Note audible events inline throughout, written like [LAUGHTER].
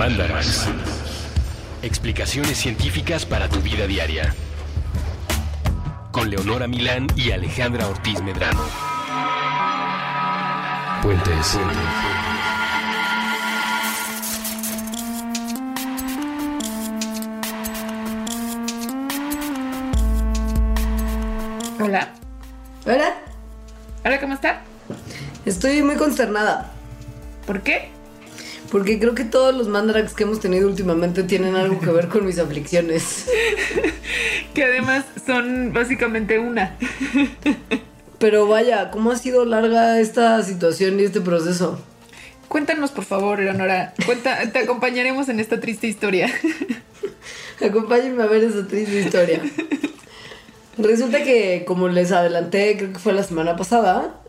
Mandarax. Explicaciones científicas para tu vida diaria. Con Leonora Milán y Alejandra Ortiz Medrano. Puentes. Hola. Hola, Hola, ¿cómo está? estoy muy consternada ¿Por qué? Porque creo que todos los mandarax que hemos tenido últimamente tienen algo que ver con mis aflicciones. [LAUGHS] Que además son básicamente una. Pero vaya, ¿cómo ha sido larga esta situación y este proceso? Cuéntanos, por favor, Leonora. Cuenta, te acompañaremos en esta triste historia. [LAUGHS] Acompáñenme a ver esa triste historia. Resulta que, como les adelanté, creo que fue la semana pasada.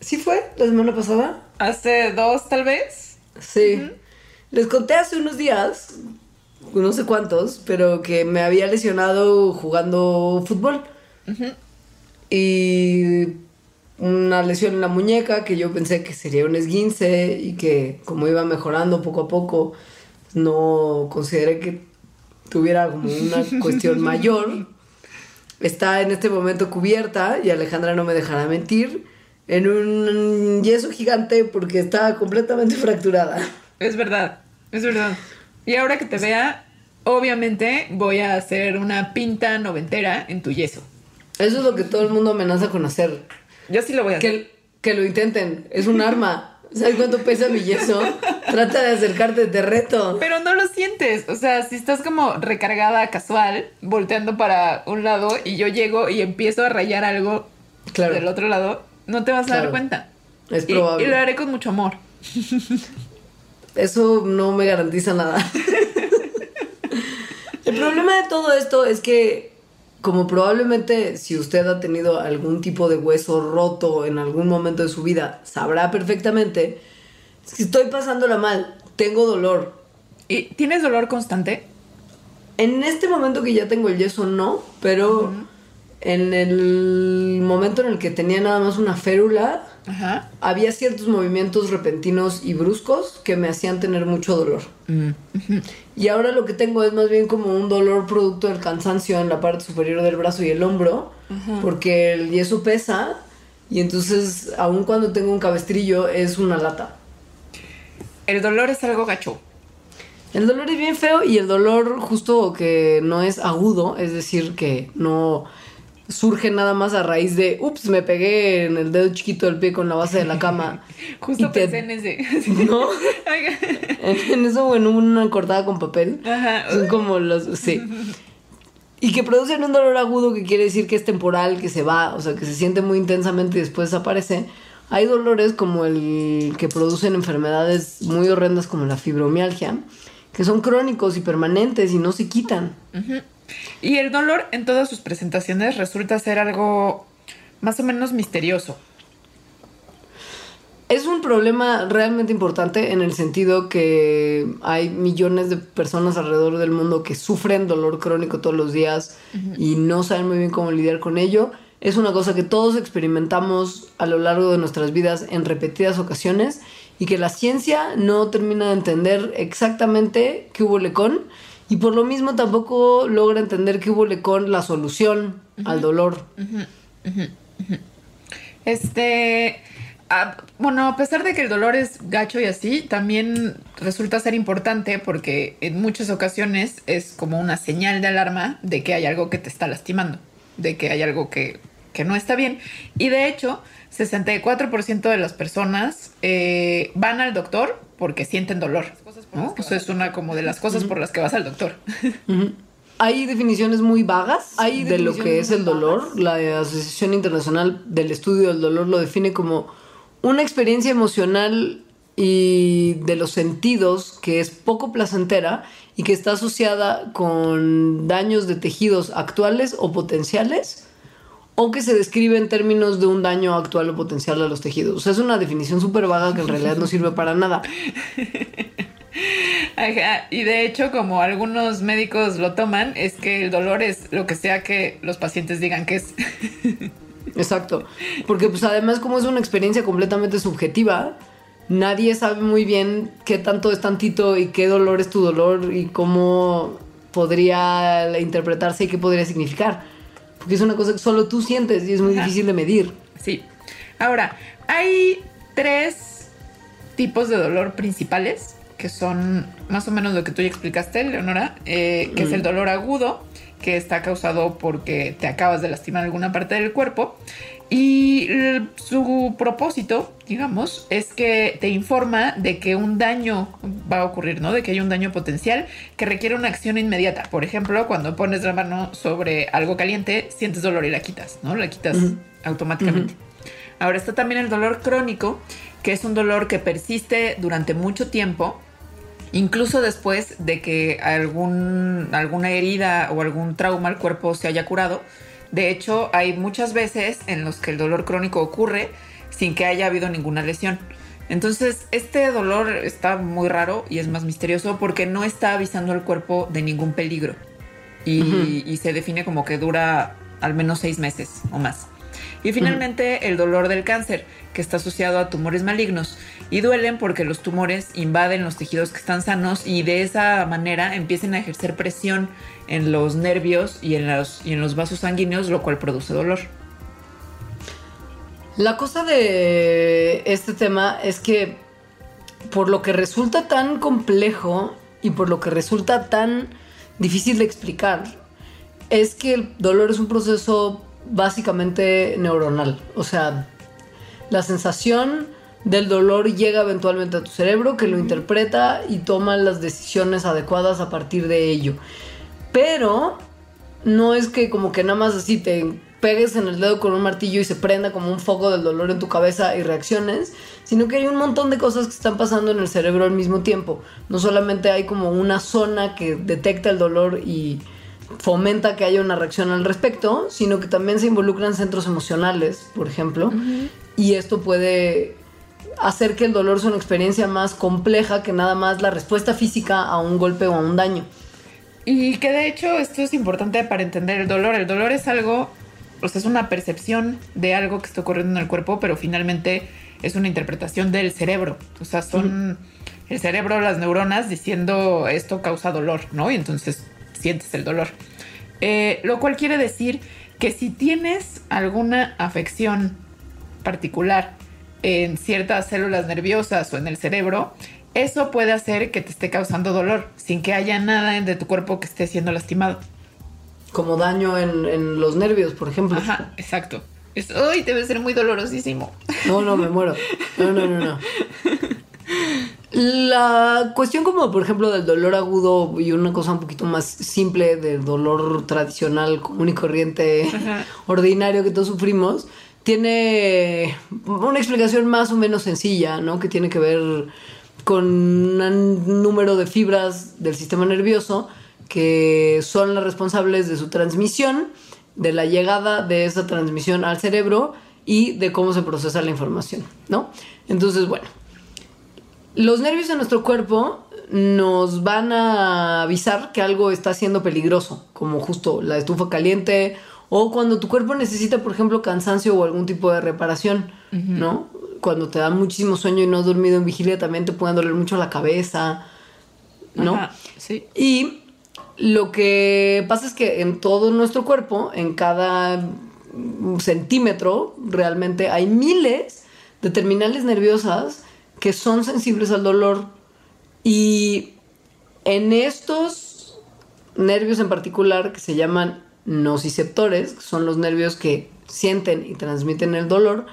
¿Sí fue? ¿La semana pasada? Hace dos, tal vez. Sí. Les conté hace unos días, no sé cuántos, pero que me había lesionado jugando fútbol. Y una lesión en la muñeca que yo pensé que sería un esguince y que como iba mejorando poco a poco, no consideré que tuviera como una [LAUGHS] cuestión mayor. Está en este momento cubierta y Alejandra no me dejará mentir en un yeso gigante porque está completamente fracturada. Es verdad, es verdad. Y ahora que te vea, obviamente voy a hacer una pinta noventera en tu yeso. Eso es lo que todo el mundo amenaza con hacer. Yo sí lo voy a hacer. Que, que lo intenten. Es un arma. ¿Sabes cuánto pesa mi yeso? Trata de acercarte, te reto. Pero no lo sientes. O sea, si estás como recargada casual, volteando para un lado y yo llego y empiezo a rayar algo Claro. del otro lado, no te vas a dar cuenta. Es probable. Y, lo haré con mucho amor. Eso no me garantiza nada. El problema de todo esto es que, como probablemente si usted ha tenido algún tipo de hueso roto en algún momento de su vida, sabrá perfectamente, que estoy pasándola mal, tengo dolor. ¿Y tienes dolor constante? En este momento que ya tengo el yeso, no, pero en el momento en el que tenía nada más una férula, Ajá. había ciertos movimientos repentinos y bruscos que me hacían tener mucho dolor. Y ahora lo que tengo es más bien como un dolor producto del cansancio en la parte superior del brazo y el hombro, porque el yeso pesa y entonces aun cuando tengo un cabestrillo es una lata. El dolor es algo gacho. El dolor es bien feo y el dolor justo que no es agudo, es decir, que no surge nada más a raíz de, ups, me pegué en el dedo chiquito del pie con la base de la cama. [LAUGHS] Justo te- pensé en ese. [LAUGHS] ¿No? [LAUGHS] En eso o en una cortada con papel. Ajá. Son como los. Sí. Y que producen un dolor agudo que quiere decir que es temporal, que se va, o sea, que se siente muy intensamente y después desaparece. Hay dolores como el que producen enfermedades muy horrendas como la fibromialgia, que son crónicos y permanentes y no se quitan. Y el dolor en todas sus presentaciones resulta ser algo más o menos misterioso. Es un problema realmente importante en el sentido que hay millones de personas alrededor del mundo que sufren dolor crónico todos los días y no saben muy bien cómo lidiar con ello. Es una cosa que todos experimentamos a lo largo de nuestras vidas en repetidas ocasiones y que la ciencia no termina de entender exactamente qué hubo con y por lo mismo tampoco logra entender qué hubo con la solución al dolor. Este. ah, bueno, a pesar de que el dolor es gacho y así, también resulta ser importante porque en muchas ocasiones es como una señal de alarma de que hay algo que te está lastimando, de que hay algo que, que no está bien. Y de hecho, 64% de las personas eh, van al doctor porque sienten dolor. ¿no? Eso es una como de las cosas por las que vas al doctor. [LAUGHS] Hay definiciones muy vagas Hay de lo que es el dolor. La Asociación Internacional del Estudio del Dolor lo define como una experiencia emocional y de los sentidos que es poco placentera y que está asociada con daños de tejidos actuales o potenciales o que se describe en términos de un daño actual o potencial a los tejidos. O sea, es una definición súper vaga que en realidad no sirve para nada. [LAUGHS] Ajá, Y de hecho, como algunos médicos lo toman, es que el dolor es lo que sea que los pacientes digan que es. [LAUGHS] Exacto. Porque pues además como es una experiencia completamente subjetiva, nadie sabe muy bien qué tanto es tantito y qué dolor es tu dolor y cómo podría interpretarse y qué podría significar. Porque es una cosa que solo tú sientes y es muy difícil de medir. Sí. Ahora, hay tres tipos de dolor principales que son más o menos lo que tú ya explicaste, Leonora, eh, que es el dolor agudo, que está causado porque te acabas de lastimar alguna parte del cuerpo. Y su propósito, digamos, es que te informa de que un daño va a ocurrir, ¿no? De que hay un daño potencial que requiere una acción inmediata. Por ejemplo, cuando pones la mano sobre algo caliente, sientes dolor y la quitas, ¿no? La quitas automáticamente. Ahora está también el dolor crónico, que es un dolor que persiste durante mucho tiempo, incluso después de que algún, alguna herida o algún trauma al cuerpo se haya curado. De hecho, hay muchas veces en los que el dolor crónico ocurre sin que haya habido ninguna lesión. Entonces, este dolor está muy raro y es más misterioso porque no está avisando al cuerpo de ningún peligro. Y, y se define como que dura al menos seis meses o más. Y finalmente el dolor del cáncer, que está asociado a tumores malignos. Y duelen porque los tumores invaden los tejidos que están sanos y de esa manera empiezan a ejercer presión en los nervios y en los, y en los vasos sanguíneos, lo cual produce dolor. La cosa de este tema es que por lo que resulta tan complejo y por lo que resulta tan difícil de explicar, es que el dolor es un proceso básicamente neuronal. O sea, la sensación del dolor llega eventualmente a tu cerebro que lo interpreta y toma las decisiones adecuadas a partir de ello. Pero no es que como que nada más así te pegues en el dedo con un martillo y se prenda como un foco del dolor en tu cabeza y reacciones, sino que hay un montón de cosas que están pasando en el cerebro al mismo tiempo. No solamente hay como una zona que detecta el dolor y fomenta que haya una reacción al respecto, sino que también se involucran centros emocionales, por ejemplo, y esto puede hacer que el dolor sea una experiencia más compleja que nada más la respuesta física a un golpe o a un daño. Y que de hecho esto es importante para entender el dolor. El dolor es algo, o sea, es una percepción de algo que está ocurriendo en el cuerpo, pero finalmente es una interpretación del cerebro. O sea, son el cerebro, las neuronas diciendo esto causa dolor, ¿no? Y entonces sientes el dolor. Eh, lo cual quiere decir que si tienes alguna afección particular en ciertas células nerviosas o en el cerebro, eso puede hacer que te esté causando dolor sin que haya nada de tu cuerpo que esté siendo lastimado. Como daño en, los nervios, por ejemplo. Ajá, exacto. Uy, debe ser muy dolorosísimo. No, no, me muero. No, no, no, no. [LAUGHS] La cuestión como por ejemplo del dolor agudo y una cosa un poquito más simple del dolor tradicional, común y corriente, ordinario que todos sufrimos, tiene una explicación más o menos sencilla, ¿no? Que tiene que ver con un número de fibras del sistema nervioso que son las responsables de su transmisión, de la llegada de esa transmisión al cerebro y de cómo se procesa la información, ¿no? Entonces, bueno, los nervios de nuestro cuerpo nos van a avisar que algo está siendo peligroso, como justo la estufa caliente o cuando tu cuerpo necesita, por ejemplo, cansancio o algún tipo de reparación, ¿no? Cuando te da muchísimo sueño y no has dormido en vigilia, también te puede doler mucho la cabeza, ¿no? sí. Y lo que pasa es que en todo nuestro cuerpo, en cada centímetro, realmente hay miles de terminales nerviosas que son sensibles al dolor y en estos nervios en particular que se llaman nociceptores, que son los nervios que sienten y transmiten el dolor,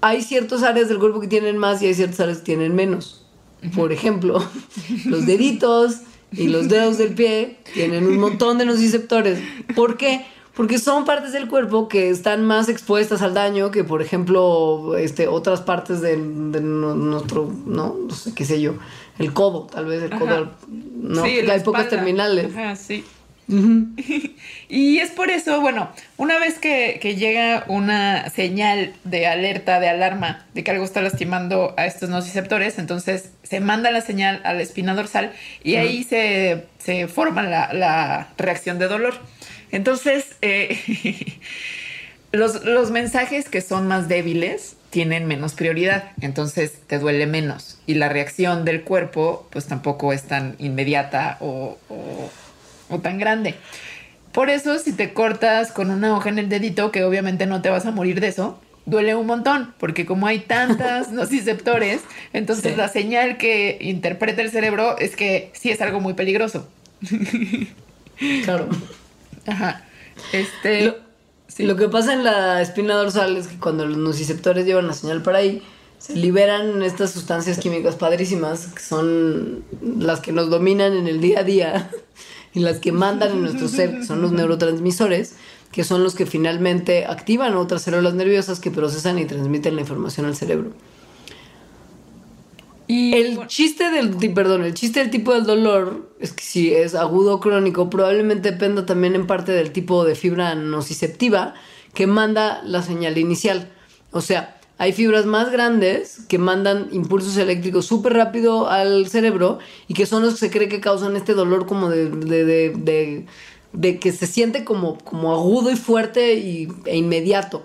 hay ciertas áreas del cuerpo que tienen más y hay ciertas áreas que tienen menos. Por ejemplo, [LAUGHS] los deditos y los dedos del pie tienen un montón de nociceptores. ¿Por qué? Porque son partes del cuerpo que están más expuestas al daño que, por ejemplo, este, otras partes de, nuestro, ¿no? No sé qué sé yo, el codo, tal vez el codo, no, hay pocas terminales. Ajá, sí. [LAUGHS] y es por eso, bueno, una vez que, llega una señal de alerta, de alarma, de que algo está lastimando a estos nociceptores, entonces se manda la señal a la espina dorsal y ahí se, forma la, la reacción de dolor. Entonces, eh, [LAUGHS] los, mensajes que son más débiles tienen menos prioridad, entonces te duele menos y la reacción del cuerpo pues tampoco es tan inmediata o, o, tan grande. Por eso si te cortas con una hoja en el dedito, que obviamente no te vas a morir de eso, duele un montón, porque como hay tantas [LAUGHS] nociceptores, entonces la señal que interpreta el cerebro es que sí es algo muy peligroso. Claro. Ajá. Este. Lo que pasa en la espina dorsal es que cuando los nociceptores llevan la señal para ahí, se liberan estas sustancias químicas padrísimas, que son las que nos dominan en el día a día [LAUGHS] y las que mandan en nuestro ser, que son los neurotransmisores, que son los que finalmente activan otras células nerviosas que procesan y transmiten la información al cerebro. Y el chiste del perdón, el chiste del tipo del dolor es que si es agudo o crónico, probablemente dependa también en parte del tipo de fibra nociceptiva que manda la señal inicial. O sea, hay fibras más grandes que mandan impulsos eléctricos súper rápido al cerebro y que son los que se cree que causan este dolor como de, de, de, que se siente como, como agudo y fuerte y, e inmediato.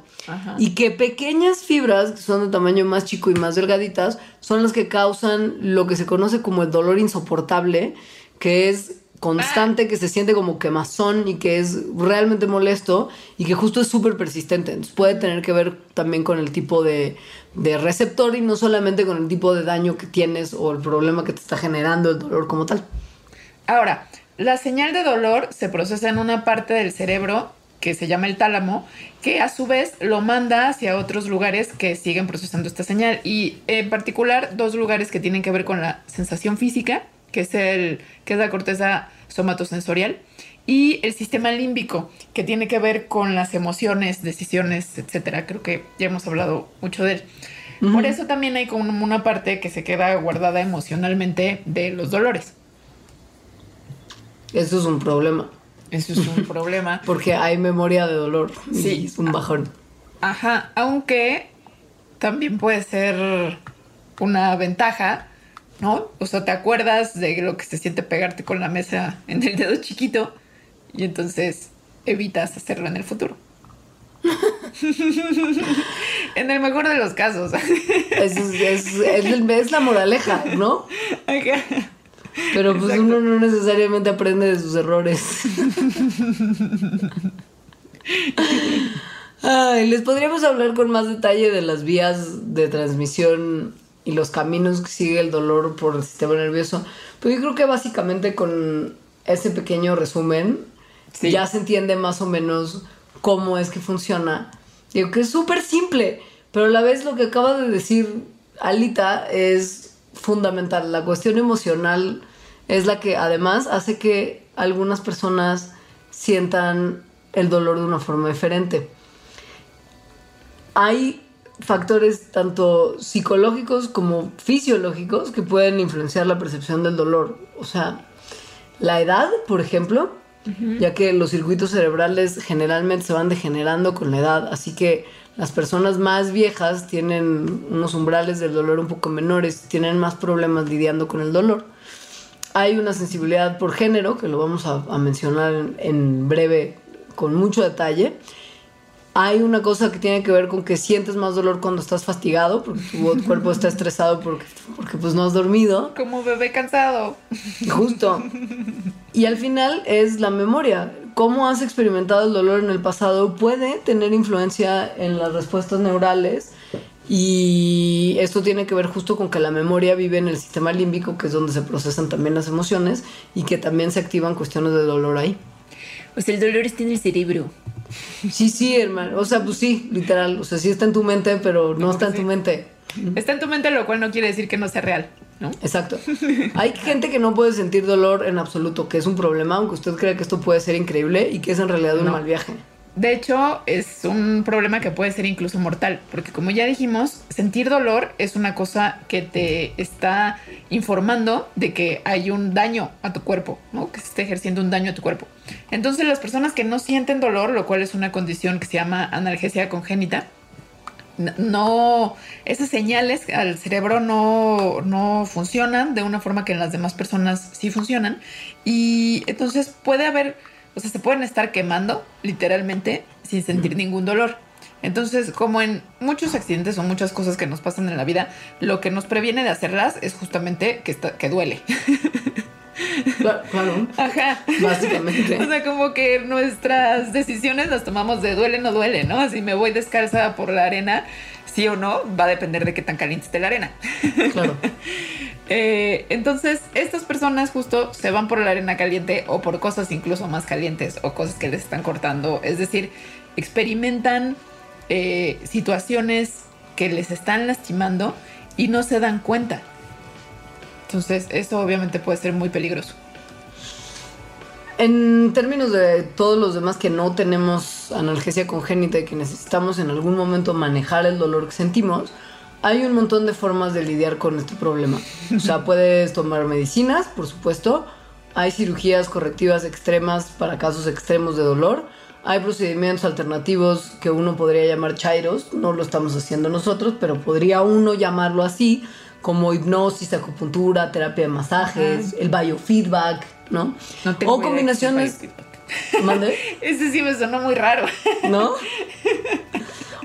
Y que pequeñas fibras, que son de tamaño más chico y más delgaditas, son las que causan lo que se conoce como el dolor insoportable, que es constante, que se siente como quemazón y que es realmente molesto y que justo es súper persistente. Entonces puede tener que ver también con el tipo de, de, receptor y no solamente con el tipo de daño que tienes o el problema que te está generando el dolor como tal. Ahora, la señal de dolor se procesa en una parte del cerebro que se llama el tálamo, que a su vez lo manda hacia otros lugares que siguen procesando esta señal. Y en particular, dos lugares que tienen que ver con la sensación física, que es, el, que es la corteza somatosensorial, y el sistema límbico, que tiene que ver con las emociones, decisiones, etcétera. Creo que ya hemos hablado mucho de él. Por eso también hay como una parte que se queda guardada emocionalmente de los dolores. Eso es un problema. Eso es un [LAUGHS] problema. Porque hay memoria de dolor. Sí. es un bajón. Ajá, aunque también puede ser una ventaja, ¿no? O sea, te acuerdas de lo que se siente pegarte con la mesa en el dedo chiquito y entonces evitas hacerlo en el futuro. [LAUGHS] en el mejor de los casos. es, es, la moraleja, ¿no? Pero pues uno no necesariamente aprende de sus errores. Ay, les podríamos hablar con más detalle de las vías de transmisión y los caminos que sigue el dolor por el sistema nervioso. Pero yo creo que básicamente con ese pequeño resumen ya se entiende más o menos cómo es que funciona. Digo que es súper simple, pero a la vez lo que acaba de decir Alita es fundamental. La cuestión emocional es la que además hace que algunas personas sientan el dolor de una forma diferente. Hay factores tanto psicológicos como fisiológicos que pueden influenciar la percepción del dolor. O sea, la edad, por ejemplo, ya que los circuitos cerebrales generalmente se van degenerando con la edad, así que las personas más viejas tienen unos umbrales del dolor un poco menores, tienen más problemas lidiando con el dolor. Hay una sensibilidad por género, que lo vamos a, mencionar en, breve con mucho detalle. Hay una cosa que tiene que ver con que sientes más dolor cuando estás fastigado, porque tu [LAUGHS] cuerpo está estresado porque, porque pues no has dormido. Como bebé cansado. Justo. Y al final es la memoria cómo has experimentado el dolor en el pasado puede tener influencia en las respuestas neurales y esto tiene que ver justo con que la memoria vive en el sistema límbico, que es donde se procesan también las emociones y que también se activan cuestiones de dolor ahí. Pues el dolor está en el cerebro. Sí, sí, hermano. O sea, pues sí, literal. O sea, sí está en tu mente, pero no, está en tu mente. Está en tu mente, lo cual no quiere decir que no sea real. ¿no? Exacto. Hay gente que no puede sentir dolor en absoluto, que es un problema, aunque usted crea que esto puede ser increíble y que es en realidad un mal viaje. De hecho, es un problema que puede ser incluso mortal, porque como ya dijimos, sentir dolor es una cosa que te está informando de que hay un daño a tu cuerpo, ¿no? que se está ejerciendo un daño a tu cuerpo. Entonces, las personas que no sienten dolor, lo cual es una condición que se llama analgesia congénita, no, esas señales al cerebro no, no, funcionan de una forma que en las demás personas sí funcionan. Y entonces puede haber, o sea, se pueden estar quemando literalmente sin sentir ningún dolor. Entonces, como en muchos accidentes o muchas cosas que nos pasan en la vida, lo que nos previene de hacerlas es justamente que, está, que duele. [LAUGHS] Claro. Ajá. Básicamente. O sea, como que nuestras decisiones las tomamos de duele o no duele, ¿no? Si me voy descalza por la arena, sí o no, va a depender de qué tan caliente esté la arena. Claro. [LAUGHS] Eh, entonces, estas personas justo se van por la arena caliente o por cosas incluso más calientes o cosas que les están cortando. Es decir, experimentan eh, situaciones que les están lastimando y no se dan cuenta. Entonces, eso obviamente puede ser muy peligroso. En términos de todos los demás que no tenemos analgesia congénita y que necesitamos en algún momento manejar el dolor que sentimos, hay un montón de formas de lidiar con este problema. O sea, [LAUGHS] puedes tomar medicinas, por supuesto. Hay cirugías correctivas extremas para casos extremos de dolor. Hay procedimientos alternativos que uno podría llamar chairos. No lo estamos haciendo nosotros, pero podría uno llamarlo así, como hipnosis, acupuntura, terapia de masajes, el biofeedback, ¿no? No tengo o combinaciones. ¿Mande? [LAUGHS] Ese sí me sonó muy raro. [LAUGHS] ¿No?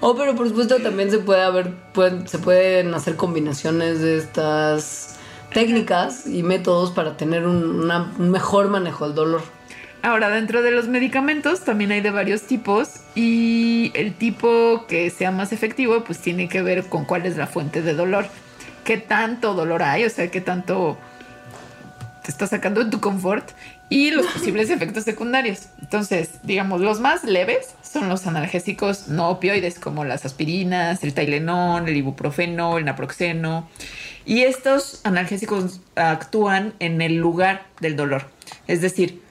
O pero por supuesto también se puede haber, pueden- se pueden hacer combinaciones de estas técnicas y métodos para tener un, una- un mejor manejo del dolor. Ahora, dentro de los medicamentos también hay de varios tipos y el tipo que sea más efectivo pues tiene que ver con cuál es la fuente de dolor. ¿Qué tanto dolor hay? O sea, ¿qué tanto te está sacando de tu confort? Y los [LAUGHS] posibles efectos secundarios. Entonces, digamos, los más leves son los analgésicos no opioides como las aspirinas, el Tylenol, el ibuprofeno, el naproxeno. Y estos analgésicos actúan en el lugar del dolor. Es decir,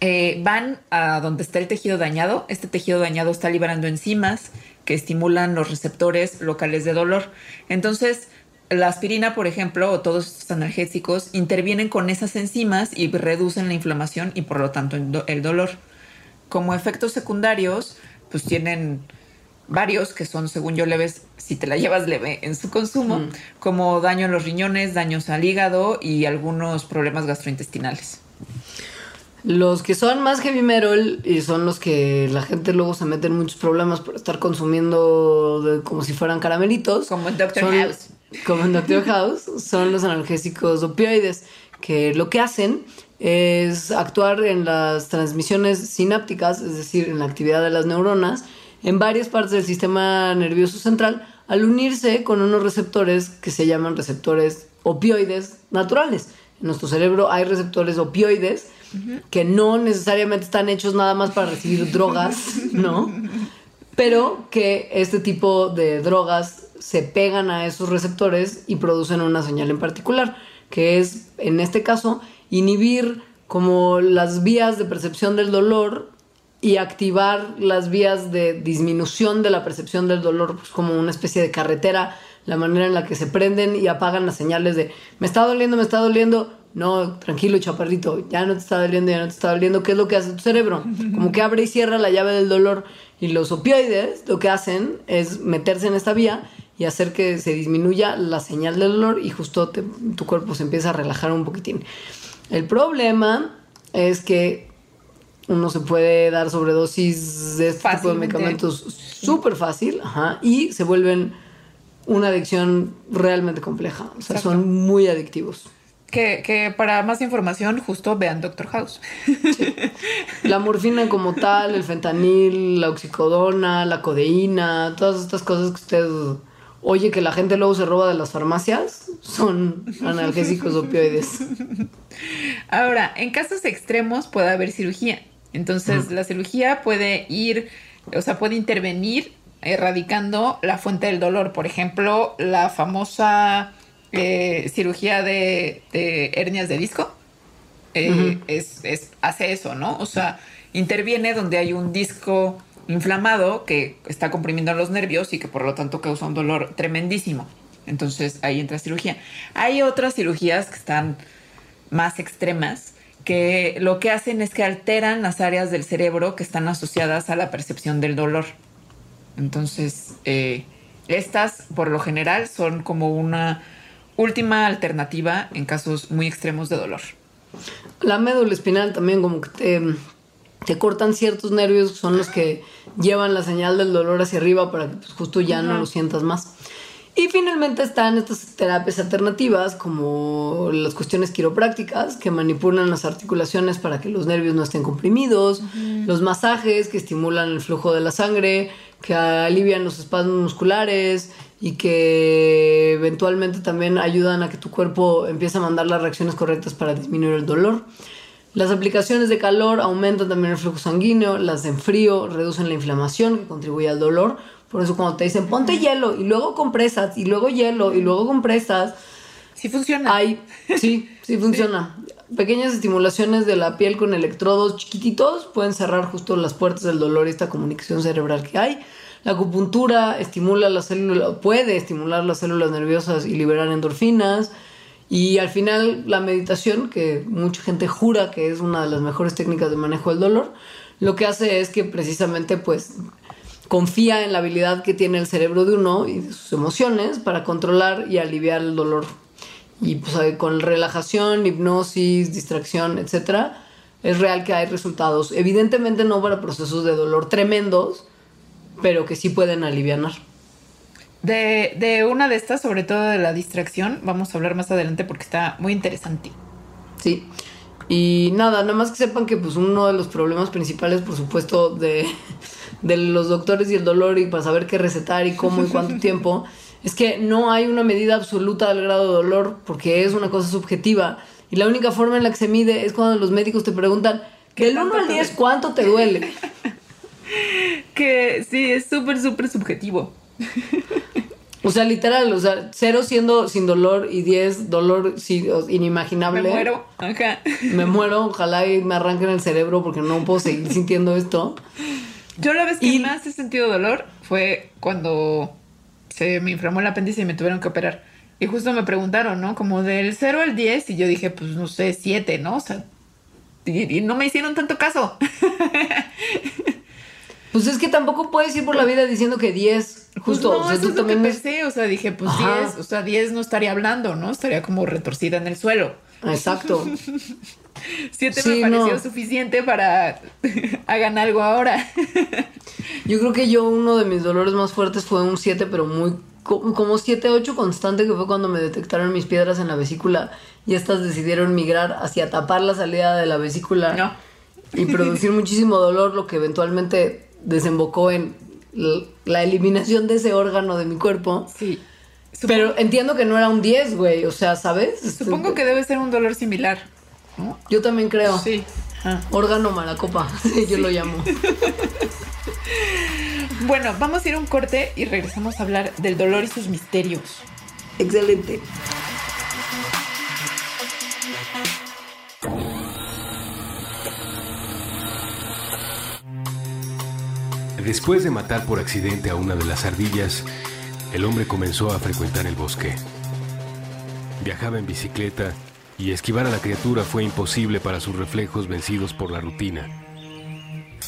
eh, van a donde está el tejido dañado. Este tejido dañado está liberando enzimas que estimulan los receptores locales de dolor. Entonces, la aspirina, por ejemplo, o todos estos analgésicos intervienen con esas enzimas y reducen la inflamación y por lo tanto el do- el dolor. Como efectos secundarios, pues tienen varios que son, según yo, leves si te la llevas leve en su consumo, como daño a los riñones, daños al hígado y algunos problemas gastrointestinales. Los que son más heavy metal y son los que la gente luego se mete en muchos problemas por estar consumiendo de- como si fueran caramelitos. Como en Dr. son- House. Como en Doctor House, son los analgésicos opioides, que lo que hacen es actuar en las transmisiones sinápticas, es decir, en la actividad de las neuronas, en varias partes del sistema nervioso central, al unirse con unos receptores que se llaman receptores opioides naturales. En nuestro cerebro hay receptores opioides que no necesariamente están hechos nada más para recibir drogas, ¿no? Pero que este tipo de drogas se pegan a esos receptores y producen una señal en particular, que es, en este caso, inhibir como las vías de percepción del dolor y activar las vías de disminución de la percepción del dolor, pues como una especie de carretera, la manera en la que se prenden y apagan las señales de me está doliendo, me está doliendo. No, tranquilo, chaparrito, ya no te está doliendo, ya no te está doliendo. ¿Qué es lo que hace tu cerebro? [LAUGHS] Como que abre y cierra la llave del dolor. Y los opioides lo que hacen es meterse en esta vía y hacer que se disminuya la señal del dolor y justo te- tu cuerpo se empieza a relajar un poquitín. El problema es que uno se puede dar sobredosis de este tipo de medicamentos súper fácil ajá, y se vuelven una adicción realmente compleja. O sea, Exacto. son muy adictivos. Que, que para más información, justo vean Doctor House. La morfina como tal, el fentanil, la oxicodona, la codeína, todas estas cosas que usted oye que la gente luego se roba de las farmacias, son analgésicos opioides. [LAUGHS] Ahora, en casos extremos puede haber cirugía. Entonces, la cirugía puede ir, o sea, puede intervenir erradicando la fuente del dolor. Por ejemplo, la famosa eh, cirugía de, de hernias de disco eh, es, es- hace eso, ¿no? O sea, interviene donde hay un disco inflamado que está comprimiendo los nervios y que por lo tanto causa un dolor tremendísimo. Entonces ahí entra cirugía. Hay otras cirugías que están más extremas que lo que hacen es que alteran las áreas del cerebro que están asociadas a la percepción del dolor. Entonces, eh, estas por lo general son como una última alternativa en casos muy extremos de dolor. La médula espinal también como que te te cortan ciertos nervios, son los que llevan la señal del dolor hacia arriba para que pues, justo ya no lo sientas más. Y finalmente están estas terapias alternativas como las cuestiones quiroprácticas que manipulan las articulaciones para que los nervios no estén comprimidos, los masajes que estimulan el flujo de la sangre, que alivian los espasmos musculares y que eventualmente también ayudan a que tu cuerpo empiece a mandar las reacciones correctas para disminuir el dolor. Las aplicaciones de calor aumentan también el flujo sanguíneo, las de frío reducen la inflamación que contribuye al dolor. Por eso cuando te dicen ponte hielo y luego compresas y luego hielo y luego compresas, sí funciona. Hay, sí, [LAUGHS] sí funciona. Pequeñas estimulaciones de la piel con electrodos chiquititos pueden cerrar justo las puertas del dolor y esta comunicación cerebral que hay. La acupuntura estimula las células, puede estimular las células nerviosas y liberar endorfinas. Y al final la meditación, que mucha gente jura que es una de las mejores técnicas de manejo del dolor, lo que hace es que precisamente pues confía en la habilidad que tiene el cerebro de uno y sus emociones para controlar y aliviar el dolor. Y pues con relajación, hipnosis, distracción, etcétera, es real que hay resultados. Evidentemente no para procesos de dolor tremendos, pero que sí pueden aliviar. De, de, una de estas, sobre todo de la distracción, vamos a hablar más adelante porque está muy interesante. Sí. Y nada, nada más que sepan que pues uno de los problemas principales, por supuesto, de, de los doctores y el dolor y para saber qué recetar y cómo y cuánto [LAUGHS] tiempo, es que no hay una medida absoluta del grado de dolor porque es una cosa subjetiva. Y la única forma en la que se mide es cuando los médicos te preguntan, que el 1 al 10, ¿cuánto te duele? [LAUGHS] que sí, es súper, súper subjetivo. O sea, literal, o sea, cero siendo sin dolor y diez dolor inimaginable. Me muero, ajá. Me muero, ojalá y me arranquen el cerebro porque no puedo seguir sintiendo esto. Yo la vez que más he sentido dolor fue cuando se me inflamó el apéndice y me tuvieron que operar. Y justo me preguntaron, ¿no? Como del 0 al 10 y yo dije, pues no sé, 7, ¿no? O sea, y, y no me hicieron tanto caso. [LAUGHS] Pues es que tampoco puedes ir por la vida diciendo que 10, Pues justo. no, o sea, eso tú es lo que pensé, o sea, dije, pues Ajá. 10, o sea, 10 no estaría hablando, ¿no? Estaría como retorcida en el suelo. Exacto. [LAUGHS] 7 Sí, me pareció no. suficiente para [LAUGHS] hagan algo ahora. [LAUGHS] Yo creo que yo uno de mis dolores más fuertes fue un 7, pero muy co- como 7, 8 constante, que fue cuando me detectaron mis piedras en la vesícula y estas decidieron migrar hacia tapar la salida de la vesícula No. y producir muchísimo dolor, lo que eventualmente desembocó en la eliminación de ese órgano de mi cuerpo. Sí. Pero entiendo que no era un 10, güey, o sea, ¿sabes? Supongo que debe ser un dolor similar. ¿no? Yo también creo. Sí. Órgano malacopa, [LAUGHS] yo lo llamo. [LAUGHS] Bueno, vamos a ir a un corte y regresamos a hablar del dolor y sus misterios. Excelente. Después de matar por accidente a una de las ardillas, el hombre comenzó a frecuentar el bosque. Viajaba en bicicleta y esquivar a la criatura fue imposible para sus reflejos vencidos por la rutina.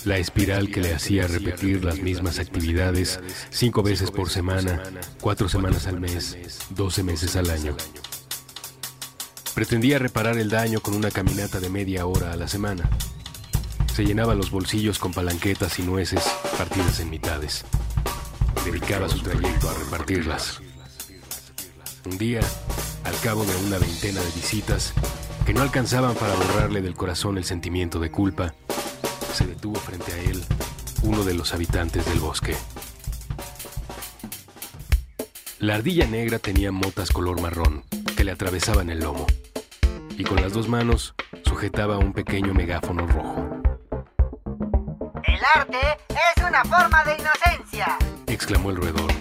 La espiral que le hacía repetir las mismas actividades cinco veces por semana, cuatro semanas al mes, doce meses al año. Pretendía reparar el daño con una caminata de media hora a la semana. Se llenaba los bolsillos con palanquetas y nueces partidas en mitades. Dedicaba su trayecto a repartirlas. Un día, al cabo de una veintena de visitas, que no alcanzaban para borrarle del corazón el sentimiento de culpa, se detuvo frente a él uno de los habitantes del bosque. La ardilla negra tenía motas color marrón que le atravesaban el lomo y con las dos manos sujetaba un pequeño megáfono rojo. Arte es una forma de inocencia. exclamó el roedor,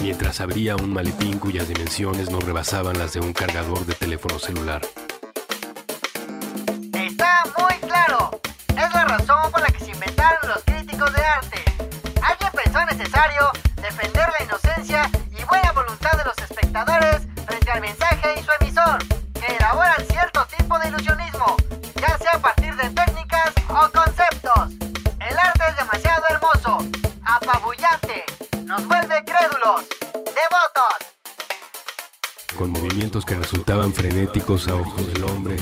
mientras abría un maletín cuyas dimensiones no rebasaban las de un cargador de teléfono celular. Está muy claro. Es la razón por la que se inventaron los críticos de arte. Alguien pensó necesario defender con movimientos que resultaban frenéticos a ojos del hombre,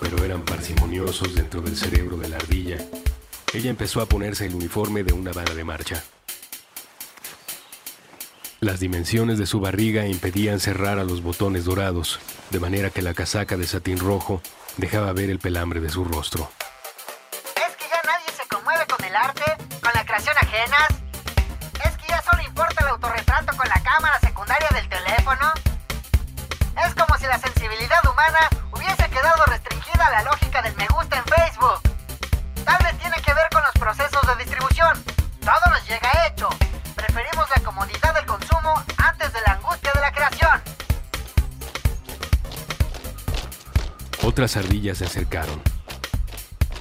pero eran parsimoniosos dentro del cerebro de la ardilla. ella empezó a ponerse el uniforme de una banda de marcha. Las dimensiones de su barriga impedían cerrar a los botones dorados, de manera que la casaca de satín rojo dejaba ver el pelambre de su rostro. La lógica del me gusta en Facebook. Tal vez tiene que ver con los procesos de distribución. Todo nos llega hecho. Preferimos la comodidad del consumo antes de la angustia de la creación. Otras ardillas se acercaron.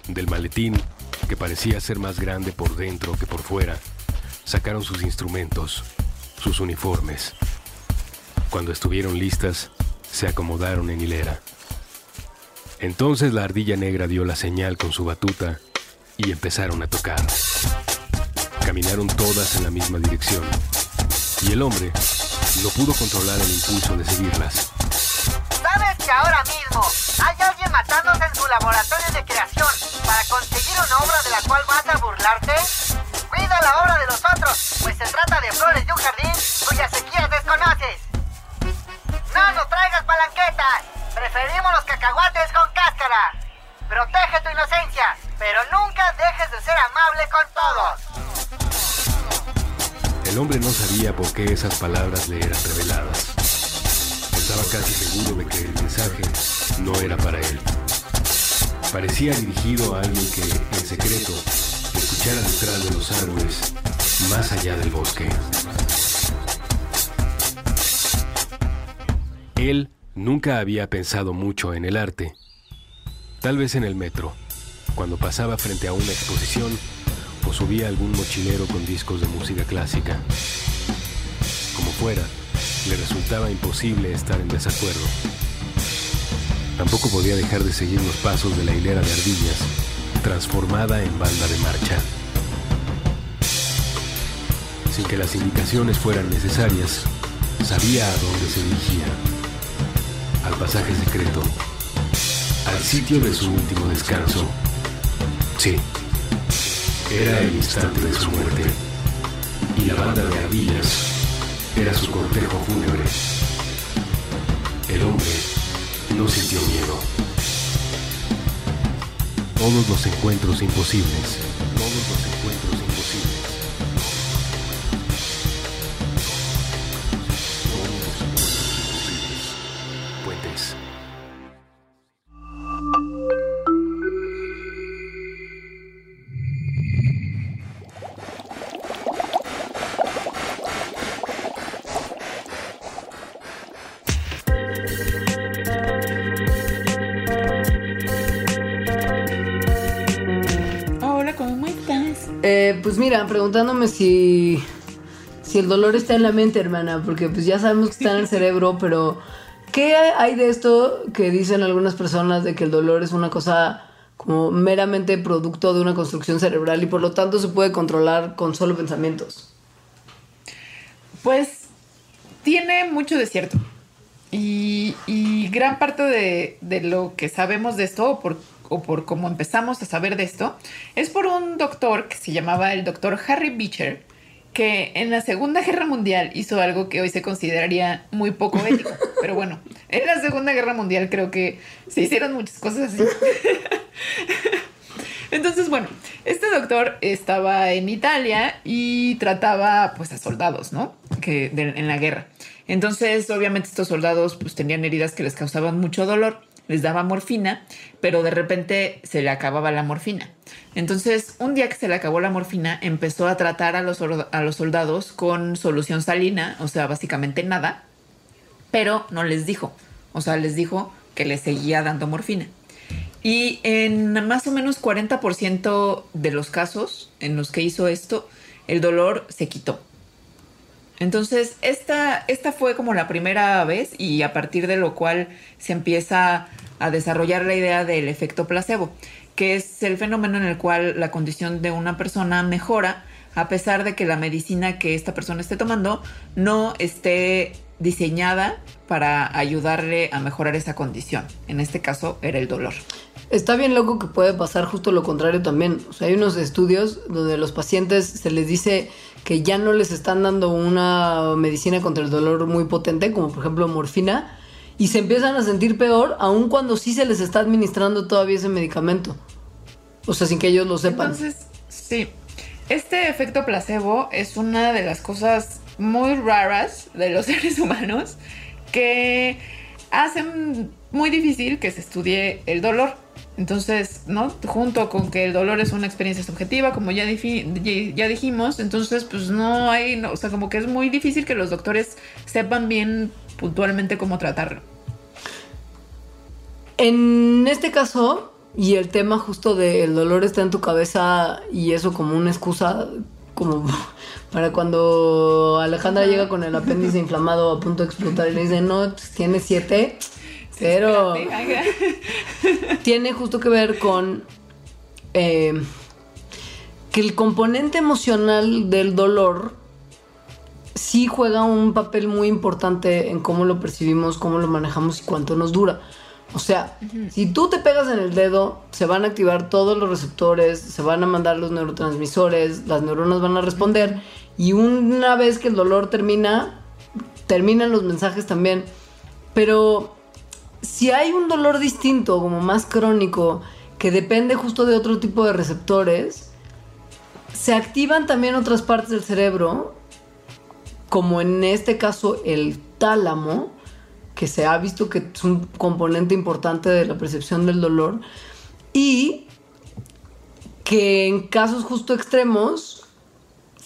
Del maletín, que parecía ser más grande por dentro que por fuera, sacaron sus instrumentos, sus uniformes. Cuando estuvieron listas, se acomodaron en hilera. Entonces la ardilla negra dio la señal con su batuta y empezaron a tocar. Caminaron todas en la misma dirección y el hombre no pudo controlar el impulso de seguirlas. ¿Sabes que ahora mismo hay alguien matándose en su laboratorio de creación para conseguir una obra de la cual vas a burlarte? Cuida la obra de los otros, pues se trata de flores de un jardín cuyas sequías desconoces. No nos traigas palanquetas, preferimos los cacahuates con. Protege tu inocencia, pero nunca dejes de ser amable con todos. El hombre no sabía por qué esas palabras le eran reveladas. Estaba casi seguro de que el mensaje no era para él. Parecía dirigido a alguien que, en secreto, escuchara detrás de los árboles, más allá del bosque. Él nunca había pensado mucho en el arte. Tal vez en el metro, cuando pasaba frente a una exposición o subía algún mochilero con discos de música clásica. Como fuera, le resultaba imposible estar en desacuerdo. Tampoco podía dejar de seguir los pasos de la hilera de ardillas, transformada en banda de marcha. Sin que las indicaciones fueran necesarias, sabía a dónde se dirigía. Al pasaje secreto. Al sitio de su último descanso. Sí. Era el instante de su muerte. Y la banda de ardillas era su cortejo fúnebre. El hombre no sintió miedo. Todos los encuentros imposibles. Todos los encuentros imposibles. Preguntándome si, si el dolor está en la mente, hermana, porque pues ya sabemos que está en el cerebro, pero ¿qué hay de esto que dicen algunas personas de que el dolor es una cosa como meramente producto de una construcción cerebral y por lo tanto se puede controlar con solo pensamientos? Pues tiene mucho de cierto. Y, y gran parte de, de lo que sabemos de esto, o por, o por cómo empezamos a saber de esto, es por un doctor que se llamaba el doctor Harry Beecher, que en la Segunda Guerra Mundial hizo algo que hoy se consideraría muy poco [LAUGHS] ético. Pero bueno, en la Segunda Guerra Mundial creo que se hicieron muchas cosas así. [LAUGHS] Entonces, bueno, este doctor estaba en Italia y trataba pues a soldados, ¿no? Que de- en la guerra. Entonces, obviamente estos soldados pues tenían heridas que les causaban mucho dolor, les daba morfina, pero de repente se le acababa la morfina. Entonces, un día que se le acabó la morfina, empezó a tratar a los, soldados con solución salina, o sea, básicamente nada, pero no les dijo. O sea, les dijo que les seguía dando morfina. Y en más o menos 40% de los casos en los que hizo esto, el dolor se quitó. Entonces, esta, esta fue como la primera vez y a partir de lo cual se empieza a desarrollar la idea del efecto placebo, que es el fenómeno en el cual la condición de una persona mejora a pesar de que la medicina que esta persona esté tomando no esté diseñada para ayudarle a mejorar esa condición. En este caso era el dolor. Está bien loco que puede pasar justo lo contrario también. O sea, hay unos estudios donde los pacientes se les dice que ya no les están dando una medicina contra el dolor muy potente, como por ejemplo morfina, y se empiezan a sentir peor, aun cuando sí se les está administrando todavía ese medicamento. O sea, sin que ellos lo sepan. Entonces, sí. Este efecto placebo es una de las cosas muy raras de los [LAUGHS] seres humanos que hacen muy difícil que se estudie el dolor. Entonces, ¿no? Junto con que el dolor es una experiencia subjetiva, como ya, ya dijimos, entonces pues no hay, no, o sea, como que es muy difícil que los doctores sepan bien puntualmente cómo tratarlo. En este caso, y el tema justo del dolor está en tu cabeza y eso como una excusa, como [LAUGHS] para cuando Alejandra llega con el apéndice [LAUGHS] inflamado a punto de explotar y le dice, no, pues, tiene siete pero [LAUGHS] tiene justo que ver con eh, que el componente emocional del dolor sí juega un papel muy importante en cómo lo percibimos, cómo lo manejamos y cuánto nos dura. O sea, si tú te pegas en el dedo, se van a activar todos los receptores, se van a mandar los neurotransmisores, las neuronas van a responder y una vez que el dolor termina, terminan los mensajes también. Pero si hay un dolor distinto, como más crónico, que depende justo de otro tipo de receptores, se activan también otras partes del cerebro, como en este caso el tálamo, que se ha visto que es un componente importante de la percepción del dolor, y que en casos justo extremos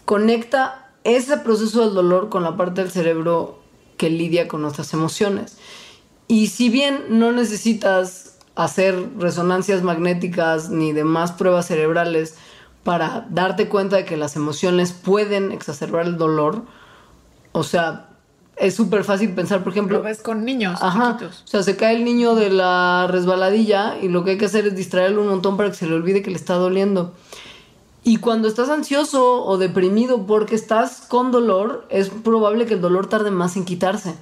conecta ese proceso del dolor con la parte del cerebro que lidia con nuestras emociones. Y si bien no necesitas hacer resonancias magnéticas ni demás pruebas cerebrales para darte cuenta de que las emociones pueden exacerbar el dolor, o sea, es súper fácil pensar, por ejemplo... Lo ves con niños ajá, O sea, se cae el niño de la resbaladilla y lo que hay que hacer es distraerlo un montón para que se le olvide que le está doliendo. Y cuando estás ansioso o deprimido porque estás con dolor, es probable que el dolor tarde más en quitarse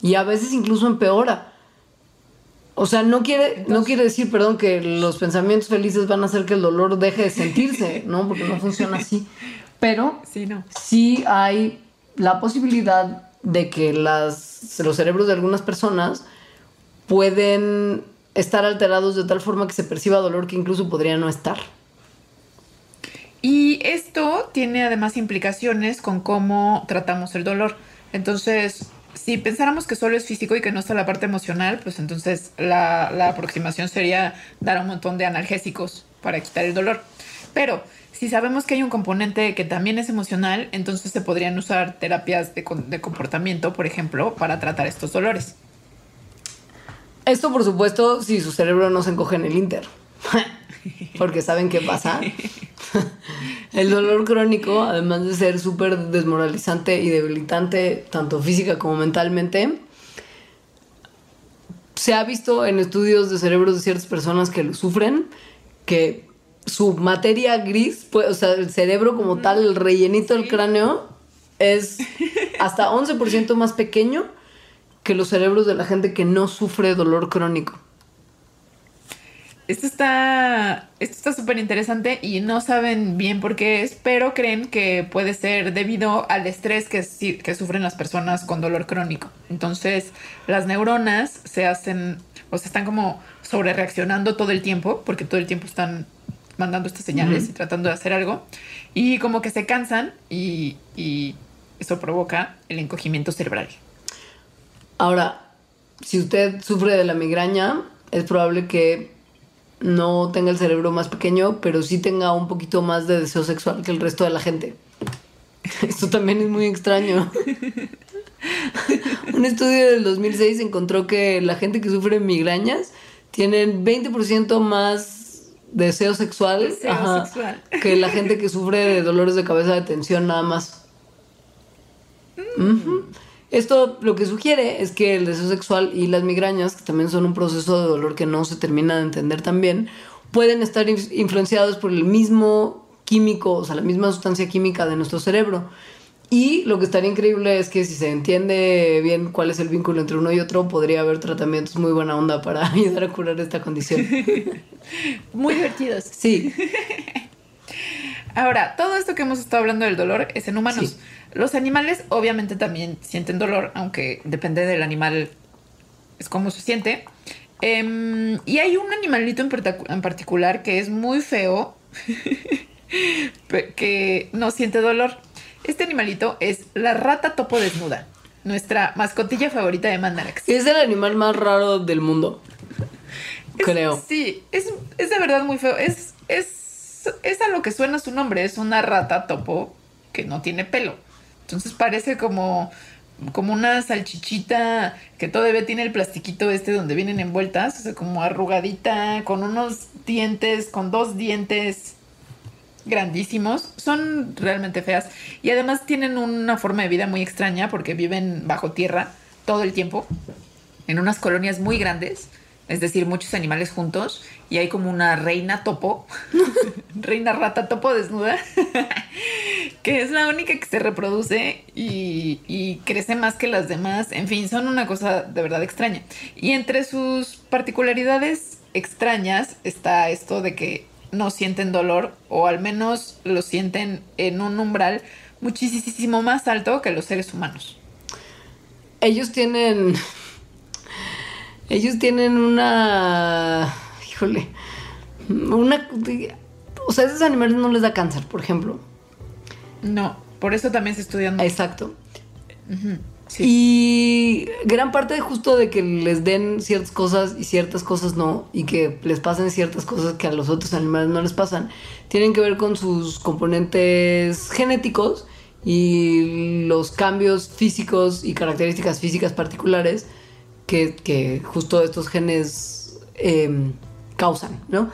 y a veces incluso empeora. O sea, no quiere, no quiere decir, perdón, que los pensamientos felices van a hacer que el dolor deje de sentirse, ¿no? Porque no funciona así. Pero sí, no. sí hay la posibilidad de que las, los cerebros de algunas personas pueden estar alterados de tal forma que se perciba dolor que incluso podría no estar. Y esto tiene además implicaciones con cómo tratamos el dolor. Entonces, si pensáramos que solo es físico y que no está la parte emocional, pues entonces la, aproximación sería dar un montón de analgésicos para quitar el dolor. Pero si sabemos que hay un componente que también es emocional, entonces se podrían usar terapias de, de comportamiento, por ejemplo, para tratar estos dolores. Esto, por supuesto, si su cerebro no se encoge en el Inter. [LAUGHS] Porque saben qué pasa. el dolor crónico, además de ser súper desmoralizante y debilitante, tanto física como mentalmente, se ha visto en estudios de cerebros de ciertas personas que lo sufren, que su materia gris, pues, o sea, el cerebro como tal, el rellenito del cráneo, es hasta 11% más pequeño que los cerebros de la gente que no sufre dolor crónico. Esto está esto está súper interesante y no saben bien por qué es, pero creen que puede ser debido al estrés que, que sufren las personas con dolor crónico. Entonces, las neuronas se hacen, o se están como sobre reaccionando todo el tiempo, porque todo el tiempo están mandando estas señales y tratando de hacer algo, y como que se cansan y, y eso provoca el encogimiento cerebral. Ahora, si usted sufre de la migraña, es probable que no tenga el cerebro más pequeño, pero sí tenga un poquito más de deseo sexual que el resto de la gente. [LAUGHS] Esto también es muy extraño. [LAUGHS] un estudio del 2006 encontró que la gente que sufre migrañas tienen 20% más deseo sexual, que la gente que sufre de dolores de cabeza de tensión nada más. [LAUGHS] Mm. Esto lo que sugiere es que el deseo sexual y las migrañas, que también son un proceso de dolor que no se termina de entender también, pueden estar influenciados por el mismo químico, o sea, la misma sustancia química de nuestro cerebro. Y lo que estaría increíble es que si se entiende bien cuál es el vínculo entre uno y otro, podría haber tratamientos muy buena onda para [LAUGHS] ayudar a curar esta condición. [LAUGHS] Muy divertidos. Sí, [LAUGHS] Ahora, todo esto que hemos estado hablando del dolor es en humanos. Sí. Los animales obviamente también sienten dolor, aunque depende del animal, es cómo se siente. Em, y hay un animalito en, partic- en particular que es muy feo, [LAUGHS] que no siente dolor. Este animalito es la rata topo desnuda, nuestra mascotilla favorita de Mandarax. es el animal más raro del mundo. Es- Creo. Sí, es, es de verdad muy feo. Es, es, es a lo que suena su nombre. Es una rata topo que no tiene pelo. Entonces parece como, como una salchichita que todavía tiene el plastiquito este donde vienen envueltas. O sea, como arrugadita, con unos dientes, con dos dientes grandísimos. Son realmente feas. Y además tienen una forma de vida muy extraña porque viven bajo tierra todo el tiempo en unas colonias muy grandes, es decir, muchos animales juntos, y hay como una reina topo, [LAUGHS] reina rata topo desnuda, [LAUGHS] que es la única que se reproduce y, y crece más que las demás. En fin, son una cosa de verdad extraña. Y entre sus particularidades extrañas está esto de que no sienten dolor, o al menos lo sienten en un umbral muchísimo más alto que los seres humanos. Ellos tienen. Ellos tienen una. Híjole. Una. O sea, a esos animales no les da cáncer, por ejemplo. No, por eso también se estudian. Exacto. Sí. Y gran parte de justo de que les den ciertas cosas y ciertas cosas no, y que les pasen ciertas cosas que a los otros animales no les pasan, tienen que ver con sus componentes genéticos y los cambios físicos y características físicas particulares que, que justo estos genes em, causan, ¿no?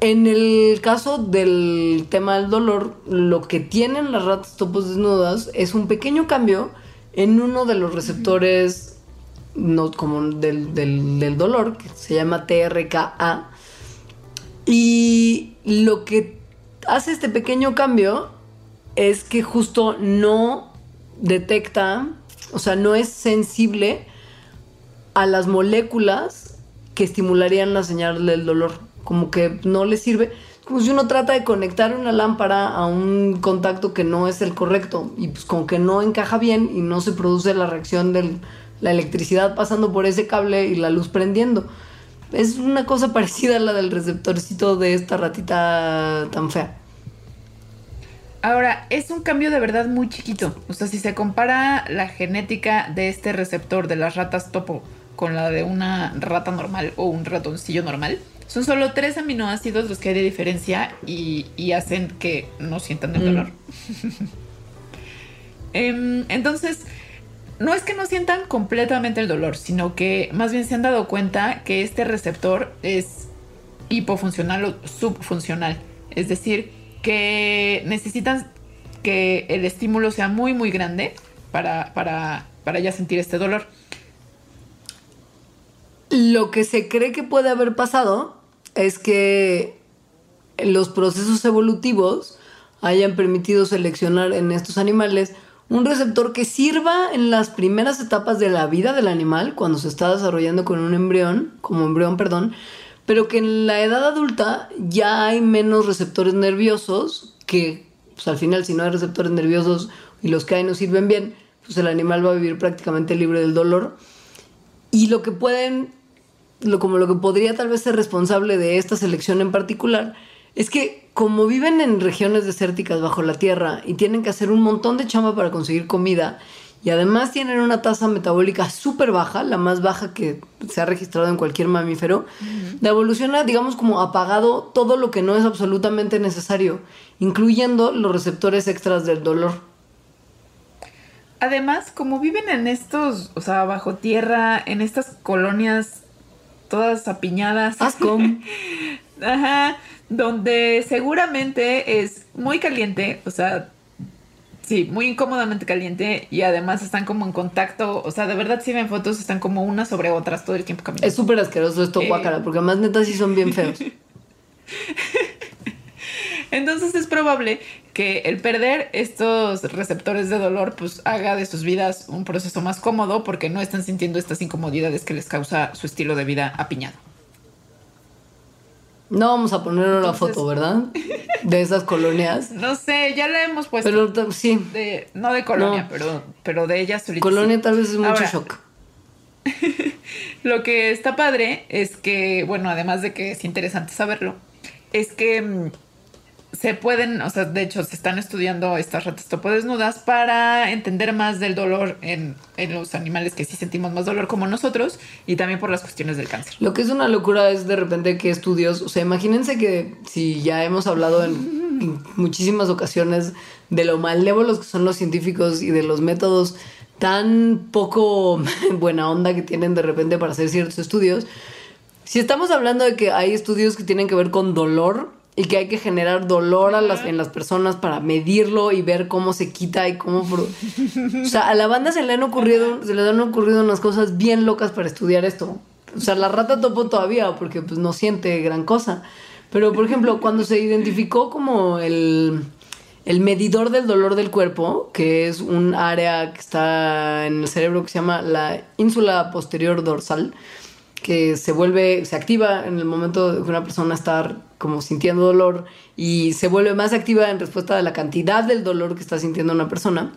En el caso del tema del dolor, lo que tienen las ratas topos desnudas es un pequeño cambio en uno de los receptores como del- del dolor, que se llama TRKA. Y lo que hace este pequeño cambio es que justo no detecta, o sea, no es sensible a las moléculas que estimularían la señal del dolor. Como que no le sirve. Como si uno trata de conectar una lámpara a un contacto que no es el correcto y pues con que no encaja bien y no se produce la reacción de la electricidad pasando por ese cable y la luz prendiendo. Es una cosa [LAUGHS] parecida a la del receptorcito de esta ratita tan fea. Ahora, es un cambio de verdad muy chiquito. O sea, si se compara la genética de este receptor de las ratas topo con la de una rata normal o un ratoncillo normal, son solo tres aminoácidos los que hay de diferencia y, y hacen que no sientan el Mm. dolor. [LAUGHS] Em, entonces, no es que no sientan completamente el dolor, sino que más bien se han dado cuenta que este receptor es hipofuncional o subfuncional. Es decir, que necesitan que el estímulo sea muy, muy grande para, para, para ya sentir este dolor. Lo que se cree que puede haber pasado es que los procesos evolutivos hayan permitido seleccionar en estos animales un receptor que sirva en las primeras etapas de la vida del animal, cuando se está desarrollando con un embrión, como embrión, perdón, pero que en la edad adulta ya hay menos receptores nerviosos que, pues al final, si no hay receptores nerviosos y los que hay no sirven bien, pues el animal va a vivir prácticamente libre del dolor. Y lo que pueden, lo, como lo que podría tal vez ser responsable de esta selección en particular, es que como viven en regiones desérticas bajo la tierra y tienen que hacer un montón de chamba para conseguir comida, y además tienen una tasa metabólica súper baja, la más baja que se ha registrado en cualquier mamífero, la evolución ha, digamos, como apagado todo lo que no es absolutamente necesario, incluyendo los receptores extras del dolor. Además, como viven en estos, o sea, bajo tierra, en estas colonias todas apiñadas. Asco. [LAUGHS] Ajá, donde seguramente es muy caliente, o sea, sí, muy incómodamente caliente y además están como en contacto, o sea, de verdad si ven fotos están como unas sobre otras todo el tiempo caminando. Es súper asqueroso esto, Eh. guácara, porque además neta sí son bien feos. [LAUGHS] Entonces es probable que el perder estos receptores de dolor pues haga de sus vidas un proceso más cómodo porque no están sintiendo estas incomodidades que les causa su estilo de vida apiñado. No vamos a poner una foto, ¿verdad? De esas colonias. [LAUGHS] No sé, ya la hemos puesto. Pero sí, De- no de colonia, No. pero, pero de ella solita. colonia tal vez es mucho Ahora, shock. [LAUGHS] Lo que está padre es que, bueno, además de que es interesante saberlo, es que mm, se pueden, o sea, de hecho, se están estudiando estas ratas topodesnudas para entender más del dolor en, en los animales que sí sentimos más dolor como nosotros y también por las cuestiones del cáncer. Lo que es una locura es de repente que estudios, o sea, imagínense que si ya hemos hablado en, en muchísimas ocasiones de lo malévolos que son los científicos y de los métodos tan poco [LAUGHS] buena onda que tienen de repente para hacer ciertos estudios, si estamos hablando de que hay estudios que tienen que ver con dolor y que hay que generar dolor a las, en las personas para medirlo y ver cómo se quita y cómo... O sea, a la banda se le han ocurrido, se le han ocurrido unas cosas bien locas para estudiar esto. O sea, la rata topo todavía porque pues no siente gran cosa. Pero, por ejemplo, cuando se identificó como el, el medidor del dolor del cuerpo, que es un área que está en el cerebro que se llama la ínsula posterior dorsal, que se vuelve, se activa en el momento de que una persona está como sintiendo dolor y se vuelve más activa en respuesta a la cantidad del dolor que está sintiendo una persona.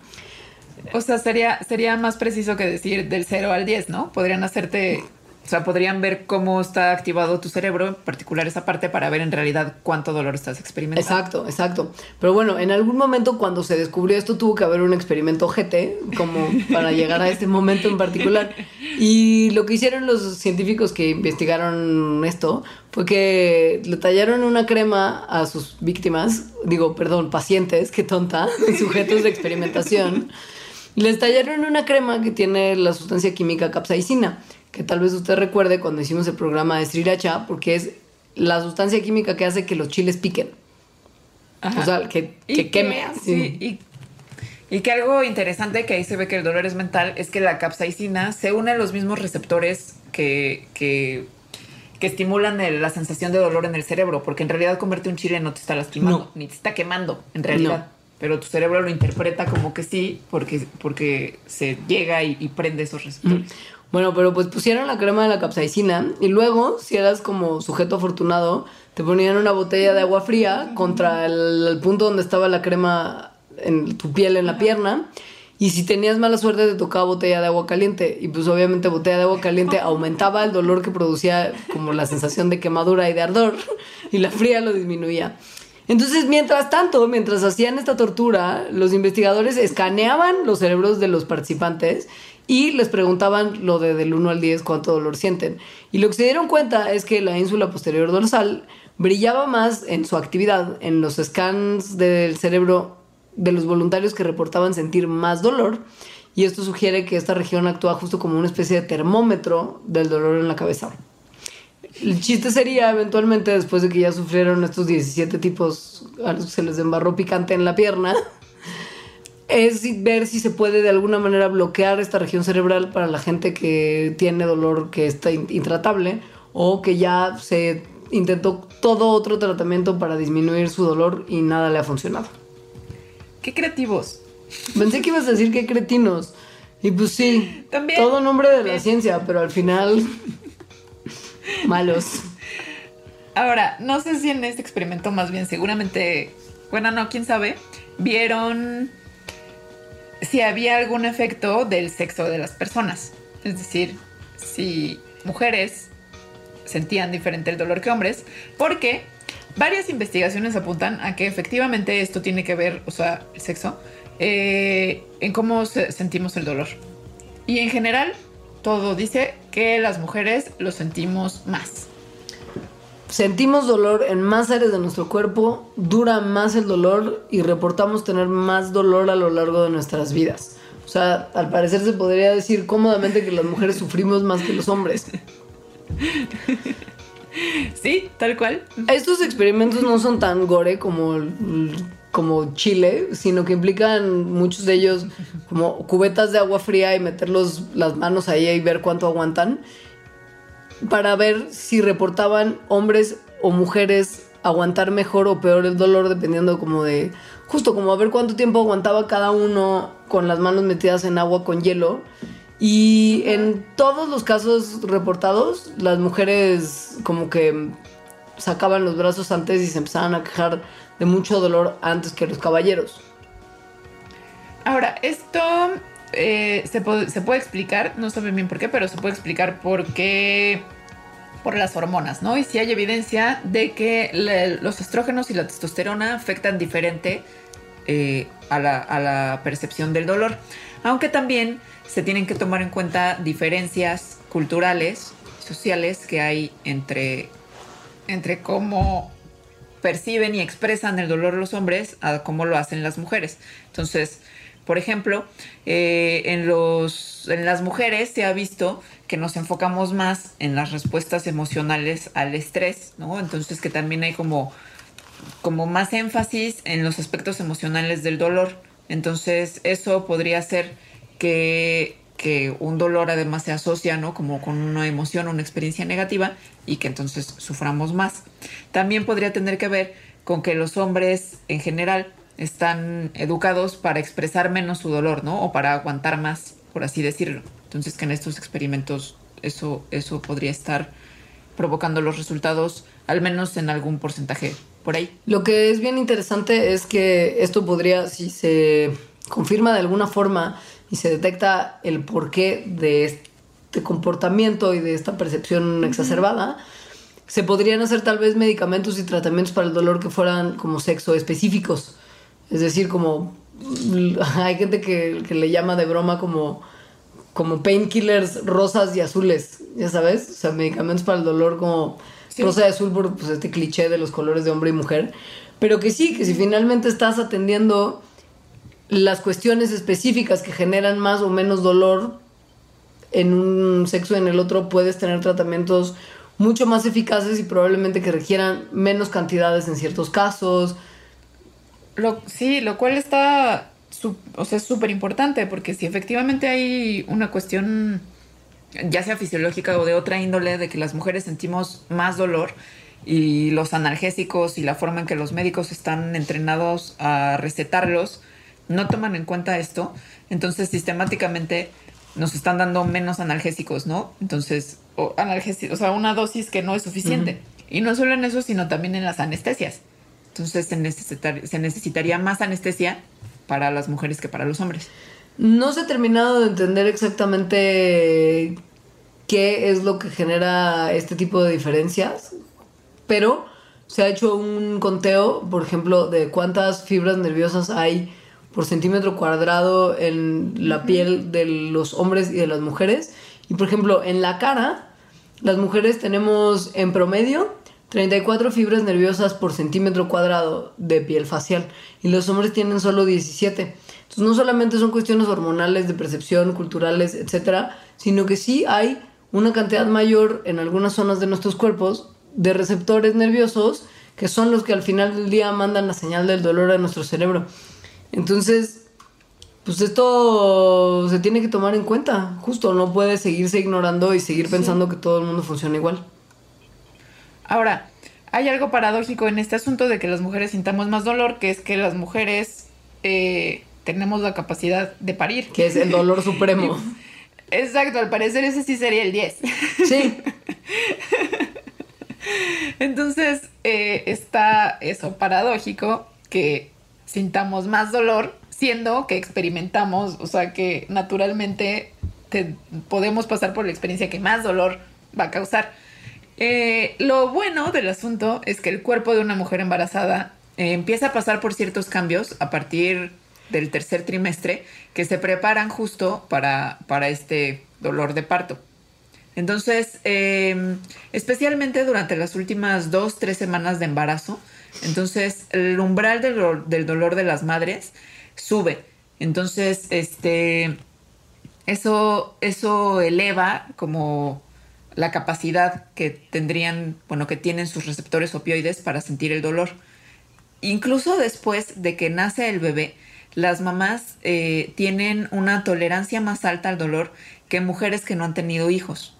O sea, sería, sería más preciso que decir del 0 al 10, ¿no? Podrían hacerte, o sea, podrían ver cómo está activado tu cerebro, en particular esa parte, para ver en realidad cuánto dolor estás experimentando. Exacto, exacto. Pero bueno, en algún momento cuando se descubrió esto tuvo que haber un experimento GT como para llegar a este momento en particular. Y lo que hicieron los científicos que investigaron esto fue que le tallaron una crema a sus víctimas, digo, perdón, pacientes, qué tonta, [LAUGHS] sujetos de experimentación. Les tallaron una crema que tiene la sustancia química capsaicina, que tal vez usted recuerde cuando hicimos el programa de Sriracha, porque es la sustancia química que hace que los chiles piquen. Ajá. O sea, que, que queme. sí, y, y que algo interesante que ahí se ve que el dolor es mental es que la capsaicina se une a los mismos receptores que, que, que estimulan el- la sensación de dolor en el cerebro, porque en realidad comerte un chile no te está lastimando, No. ni te está quemando, en realidad. No. Pero tu cerebro lo interpreta como que sí, porque, porque se llega y, y prende esos receptores. Bueno, pero pues pusieron la crema de la capsaicina y luego, si eras como sujeto afortunado, te ponían una botella de agua fría contra el, el punto donde estaba la crema en tu piel, en la pierna. Y si tenías mala suerte, te tocaba botella de agua caliente. Y pues obviamente botella de agua caliente [LAUGHS] aumentaba el dolor que producía como la sensación de quemadura y de ardor. Y la fría lo disminuía. Entonces, mientras tanto, mientras hacían esta tortura, los investigadores escaneaban los cerebros de los participantes y les preguntaban lo de del 1 al 10 cuánto dolor sienten. Y lo que se dieron cuenta es que la ínsula posterior dorsal brillaba más en su actividad, en los scans del cerebro de los voluntarios que reportaban sentir más dolor. Y esto sugiere que esta región actúa justo como una especie de termómetro del dolor en la cabeza. El chiste sería eventualmente, después de que ya sufrieron estos 17 tipos, a los que se les embarró picante en la pierna, es ver si se puede de alguna manera bloquear esta región cerebral para la gente que tiene dolor que está in- intratable o que ya se intentó todo otro tratamiento para disminuir su dolor y nada le ha funcionado. Qué creativos. Pensé que ibas a decir que cretinos. Y pues sí, También. todo nombre de la ciencia, pero al final malos. Ahora, no sé si en este experimento más bien, seguramente, bueno, no, quién sabe, vieron si había algún efecto del sexo de las personas. Es decir, si mujeres sentían diferente el dolor que hombres, porque varias investigaciones apuntan a que efectivamente esto tiene que ver, o sea, el sexo, eh, en cómo se- sentimos el dolor. Y en general, todo dice que las mujeres lo sentimos más. Sentimos dolor en más áreas de nuestro cuerpo, dura más el dolor y reportamos tener más dolor a lo largo de nuestras vidas. O sea, al parecer se podría decir cómodamente que las mujeres sufrimos más que los hombres. [LAUGHS] Sí, tal cual. Estos experimentos no son tan gore como, como Chile, sino que implican muchos de ellos como cubetas de agua fría y meterlos las manos ahí y ver cuánto aguantan para ver si reportaban hombres o mujeres aguantar mejor o peor el dolor dependiendo como de, justo como a ver cuánto tiempo aguantaba cada uno con las manos metidas en agua con hielo. Y en todos los casos reportados, las mujeres como que sacaban los brazos antes y se empezaban a quejar de mucho dolor antes que los caballeros. Ahora, esto eh, se, puede, explicar, no sé bien por qué, pero se puede explicar por qué, por las hormonas, ¿no? Y si hay evidencia de que los estrógenos y la testosterona afectan diferente eh, a, la, a la percepción del dolor. Aunque también se tienen que tomar en cuenta diferencias culturales, sociales que hay entre, entre cómo perciben y expresan el dolor los hombres a cómo lo hacen las mujeres. Entonces, por ejemplo, eh, en, los, en las mujeres se ha visto que nos enfocamos más en las respuestas emocionales al estrés, ¿no? Entonces que también hay como, como más énfasis en los aspectos emocionales del dolor. Entonces eso podría ser que, que un dolor además se asocia, ¿no? Como con una emoción, una experiencia negativa y que entonces suframos más. También podría tener que ver con que los hombres en general están educados para expresar menos su dolor, ¿no? O para aguantar más, por así decirlo. Entonces que en estos experimentos eso, eso podría estar provocando los resultados, al menos en algún porcentaje por ahí. Lo que es bien interesante es que esto podría, si se confirma de alguna forma y se detecta el porqué de este comportamiento y de esta percepción exacerbada, se podrían hacer tal vez medicamentos y tratamientos para el dolor que fueran como sexo específicos. Es decir, como [LAUGHS] hay gente que, le llama de broma como, como painkillers rosas y azules, ya sabes, o sea, medicamentos para el dolor como rosa y azul por pues, este cliché de los colores de hombre y mujer, pero que sí, que si finalmente estás atendiendo las cuestiones específicas que generan más o menos dolor en un sexo y en el otro, puedes tener tratamientos mucho más eficaces y probablemente que requieran menos cantidades en ciertos casos, sí, lo cual está, o sea, súper importante porque si efectivamente hay una cuestión, ya sea fisiológica o de otra índole, de que las mujeres sentimos más dolor y los analgésicos y la forma en que los médicos están entrenados a recetarlos no toman en cuenta esto, entonces sistemáticamente nos están dando menos analgésicos, ¿no? Entonces, o, analgésicos, o sea, una dosis que no es suficiente. Y no solo en eso, sino también en las anestesias. Entonces se, se necesitaría más anestesia para las mujeres que para los hombres. No se ha terminado de entender exactamente qué es lo que genera este tipo de diferencias, pero se ha hecho un conteo, por ejemplo, de cuántas fibras nerviosas hay por centímetro cuadrado en la piel de los hombres y de las mujeres. Y por ejemplo, en la cara, las mujeres tenemos en promedio 34 fibras nerviosas por centímetro cuadrado de piel facial y los hombres tienen solo 17. Entonces no solamente son cuestiones hormonales, de percepción, culturales, etcétera, sino que sí hay una cantidad mayor en algunas zonas de nuestros cuerpos de receptores nerviosos que son los que al final del día mandan la señal del dolor a nuestro cerebro. Entonces, pues esto se tiene que tomar en cuenta. Justo no puede seguirse ignorando y seguir pensando que todo el mundo funciona igual. Ahora, hay algo paradójico en este asunto de que las mujeres sintamos más dolor, que es que las mujeres eh, tenemos la capacidad de parir. Que es el dolor supremo. [LAUGHS] Exacto, al parecer ese sí sería el 10. Sí. [LAUGHS] Entonces, eh, está eso paradójico, que sintamos más dolor, siendo que experimentamos, o sea, que naturalmente podemos pasar por la experiencia que más dolor va a causar. Eh, lo bueno del asunto es que el cuerpo de una mujer embarazada eh, empieza a pasar por ciertos cambios a partir del tercer trimestre que se preparan justo para, para este dolor de parto. Entonces, em, especialmente durante las últimas dos, tres semanas de embarazo, entonces el umbral del, del dolor de las madres sube. Entonces, este, eso, eso eleva como la capacidad que tendrían, bueno, que tienen sus receptores opioides para sentir el dolor. Incluso después de que nace el bebé, las mamás eh, tienen una tolerancia más alta al dolor que mujeres que no han tenido hijos.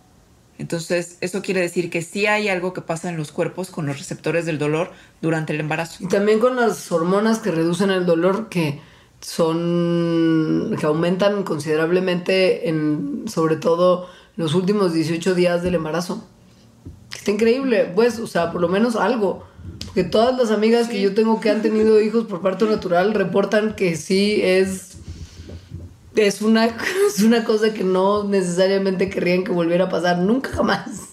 Entonces, eso quiere decir que sí hay algo que pasa en los cuerpos con los receptores del dolor durante el embarazo. Y también con las hormonas que reducen el dolor que son que aumentan considerablemente en sobre todo los últimos 18 días del embarazo. Está increíble, pues, o sea, por lo menos algo. Porque todas las amigas que yo tengo que han tenido [LAUGHS] hijos por parto natural reportan que sí es es una, [LAUGHS] es una cosa que no necesariamente querrían que volviera a pasar nunca jamás.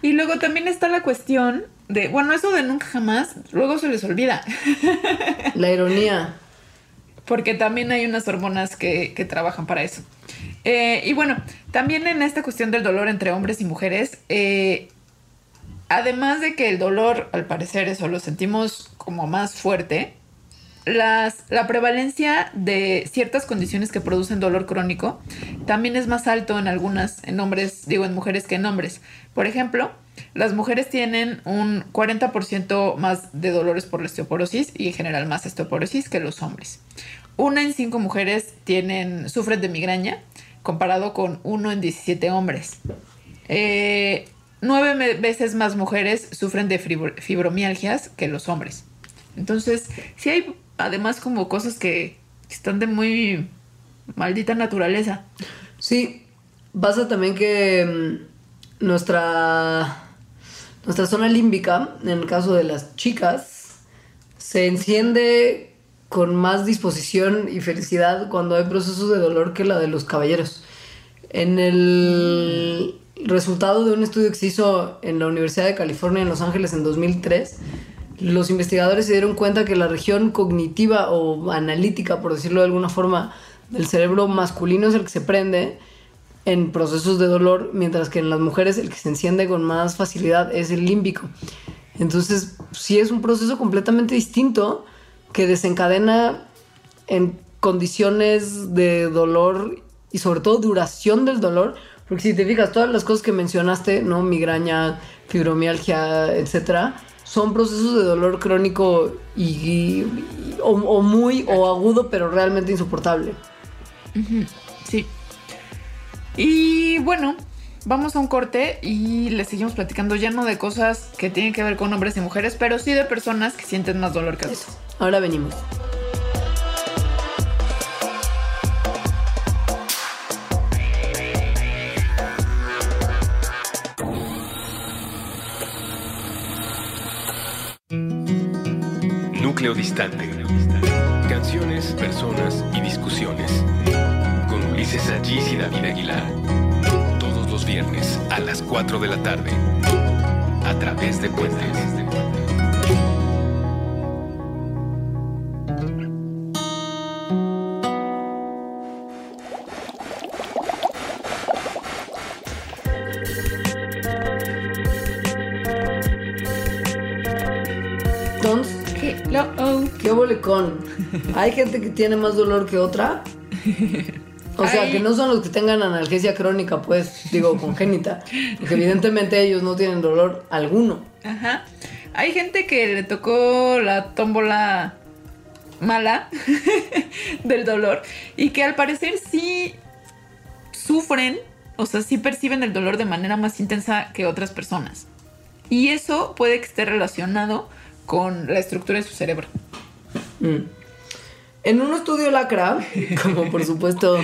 Y luego también está la cuestión de, bueno, eso de nunca jamás, luego se les olvida. La ironía. Porque también hay unas hormonas que, que trabajan para eso. Eh, y bueno, también en esta cuestión del dolor entre hombres y mujeres, eh, además de que el dolor, al parecer, eso lo sentimos como más fuerte, las, la prevalencia de ciertas condiciones que producen dolor crónico también es más alto en algunas, en hombres, digo en mujeres que en hombres. Por ejemplo, las mujeres tienen un 40% más de dolores por la osteoporosis y en general más osteoporosis que los hombres. Una en cinco mujeres tienen, sufren de migraña comparado con uno en 17 hombres. Eh, nueve veces más mujeres sufren de fibromialgias que los hombres. Entonces, si hay además como cosas que están de muy maldita naturaleza. Sí, pasa también que mm, nuestra, nuestra zona límbica, en el caso de las chicas, se enciende con más disposición y felicidad cuando hay procesos de dolor que la de los caballeros. En el resultado de un estudio que en la Universidad de California en Los Ángeles en 2003, los investigadores se dieron cuenta que la región cognitiva o analítica, por decirlo de alguna forma, del cerebro masculino es el que se prende en procesos de dolor, mientras que en las mujeres el que se enciende con más facilidad es el límbico. Entonces, sí es un proceso completamente distinto que desencadena en condiciones de dolor y sobre todo duración del dolor, porque si te fijas, todas las cosas que mencionaste, ¿no? Migraña, fibromialgia, etcétera, son procesos de dolor crónico y, o, muy o agudo, pero realmente insoportable. Sí. Y bueno, vamos a un corte y le seguimos platicando ya no de cosas que tienen que ver con hombres y mujeres, pero sí de personas que sienten más dolor que otros. Ahora venimos. Distante. Canciones, personas y discusiones. Con Ulises Allís y David Aguilar. Viernes a las 4 de la tarde. A través de Puentes. con. Hay gente que tiene más dolor que otra. O sea, que no son los que tengan analgesia crónica, pues, digo, congénita. [LAUGHS] Porque evidentemente ellos no tienen dolor alguno. Ajá. Hay gente que le tocó la tómbola mala [LAUGHS] del dolor y que al parecer sí sufren, o sea, sí perciben el dolor de manera más intensa que otras personas. Y eso puede que esté relacionado con la estructura de su cerebro. Mm. En un estudio lacra, [LAUGHS] como por supuesto.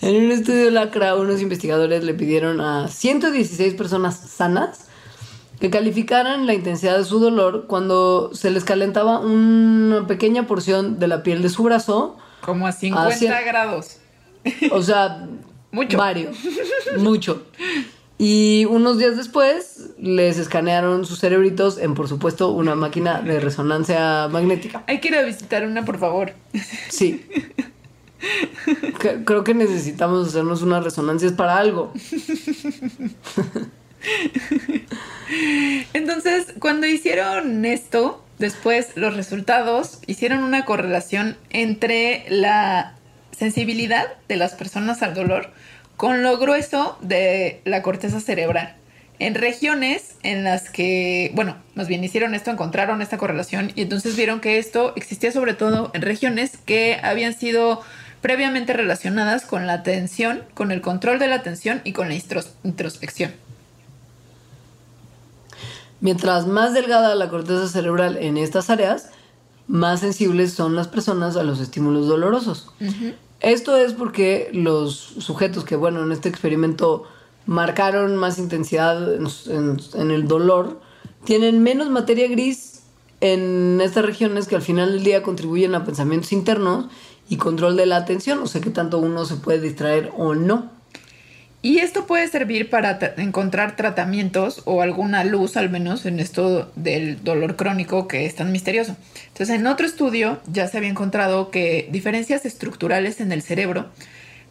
en un estudio lacra, unos investigadores le pidieron a 116 personas sanas que calificaran la intensidad de su dolor cuando se les calentaba una pequeña porción de la piel de su brazo. Como a 50 grados. O sea, [LAUGHS] mucho. Varios. Mucho. Y unos días después les escanearon sus cerebritos en, por supuesto, una máquina de resonancia magnética. Hay que ir a visitar una, por favor. Sí. Creo que necesitamos hacernos unas resonancias para algo. Entonces, cuando hicieron esto, después los resultados hicieron una correlación entre la sensibilidad de las personas al dolor con lo grueso de la corteza cerebral. En regiones en las que, bueno, más bien hicieron esto, encontraron esta correlación y entonces vieron que esto existía sobre todo en regiones que habían sido previamente relacionadas con la atención, con el control de la atención y con la introspección. Mientras más delgada la corteza cerebral en estas áreas, más sensibles son las personas a los estímulos dolorosos. Esto es porque los sujetos que, bueno, en este experimento marcaron más intensidad en, el dolor, tienen menos materia gris en estas regiones que al final del día contribuyen a pensamientos internos y control de la atención, o sea que tanto uno se puede distraer o no. Y esto puede servir para encontrar tratamientos o alguna luz, al menos en esto del dolor crónico que es tan misterioso. Entonces, en otro estudio ya se había encontrado que diferencias estructurales en el cerebro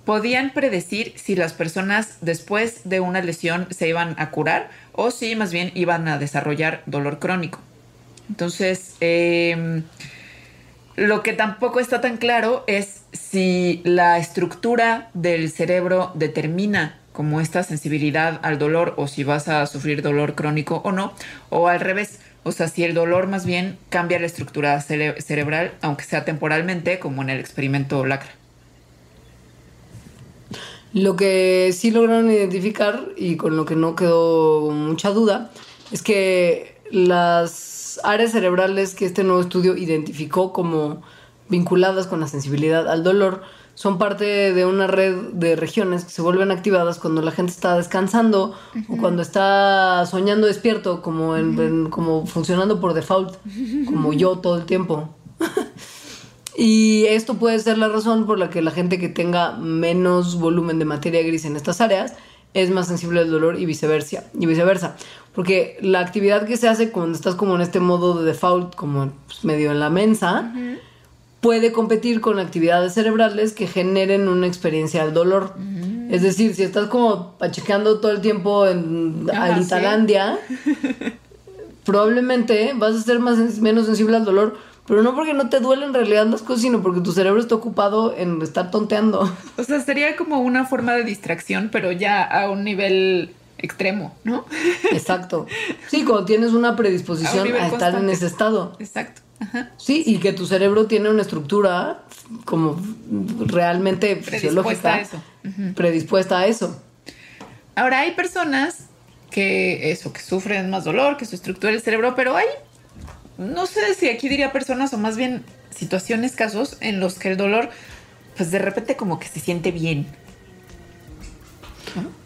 podían predecir si las personas después de una lesión se iban a curar o si más bien iban a desarrollar dolor crónico. Entonces, em, lo que tampoco está tan claro es si la estructura del cerebro determina como esta sensibilidad al dolor o si vas a sufrir dolor crónico o no, o al revés, o sea, si el dolor más bien cambia la estructura cerebral, aunque sea temporalmente, como en el experimento Lacra. Lo que sí lograron identificar y con lo que no quedó mucha duda es que las áreas cerebrales que este nuevo estudio identificó como vinculadas con la sensibilidad al dolor son parte de una red de regiones que se vuelven activadas cuando la gente está descansando o cuando está soñando despierto, como, como funcionando por default, como yo todo el tiempo. [LAUGHS] y esto puede ser la razón por la que la gente que tenga menos volumen de materia gris en estas áreas es más sensible al dolor y viceversa. Y viceversa. Porque la actividad que se hace cuando estás como en este modo de default, como pues, medio en la mensa, puede competir con actividades cerebrales que generen una experiencia del dolor. Es decir, si estás como pachequeando todo el tiempo en Alitalandia, [LAUGHS] probablemente vas a ser más, menos sensible al dolor pero no porque no te duelen en realidad las cosas, sino porque tu cerebro está ocupado en estar tonteando. O sea, sería como una forma de distracción, pero ya a un nivel extremo, ¿no? Exacto. Sí, cuando tienes una predisposición [LAUGHS] a, estar en ese estado. Exacto. Sí, y que tu cerebro tiene una estructura como realmente fisiológica. A eso. Predispuesta a eso. Ahora hay personas que eso, que sufren más dolor, que su estructura del cerebro, pero hay, no sé si aquí diría personas o más bien situaciones, casos en los que el dolor, pues de repente como que se siente bien,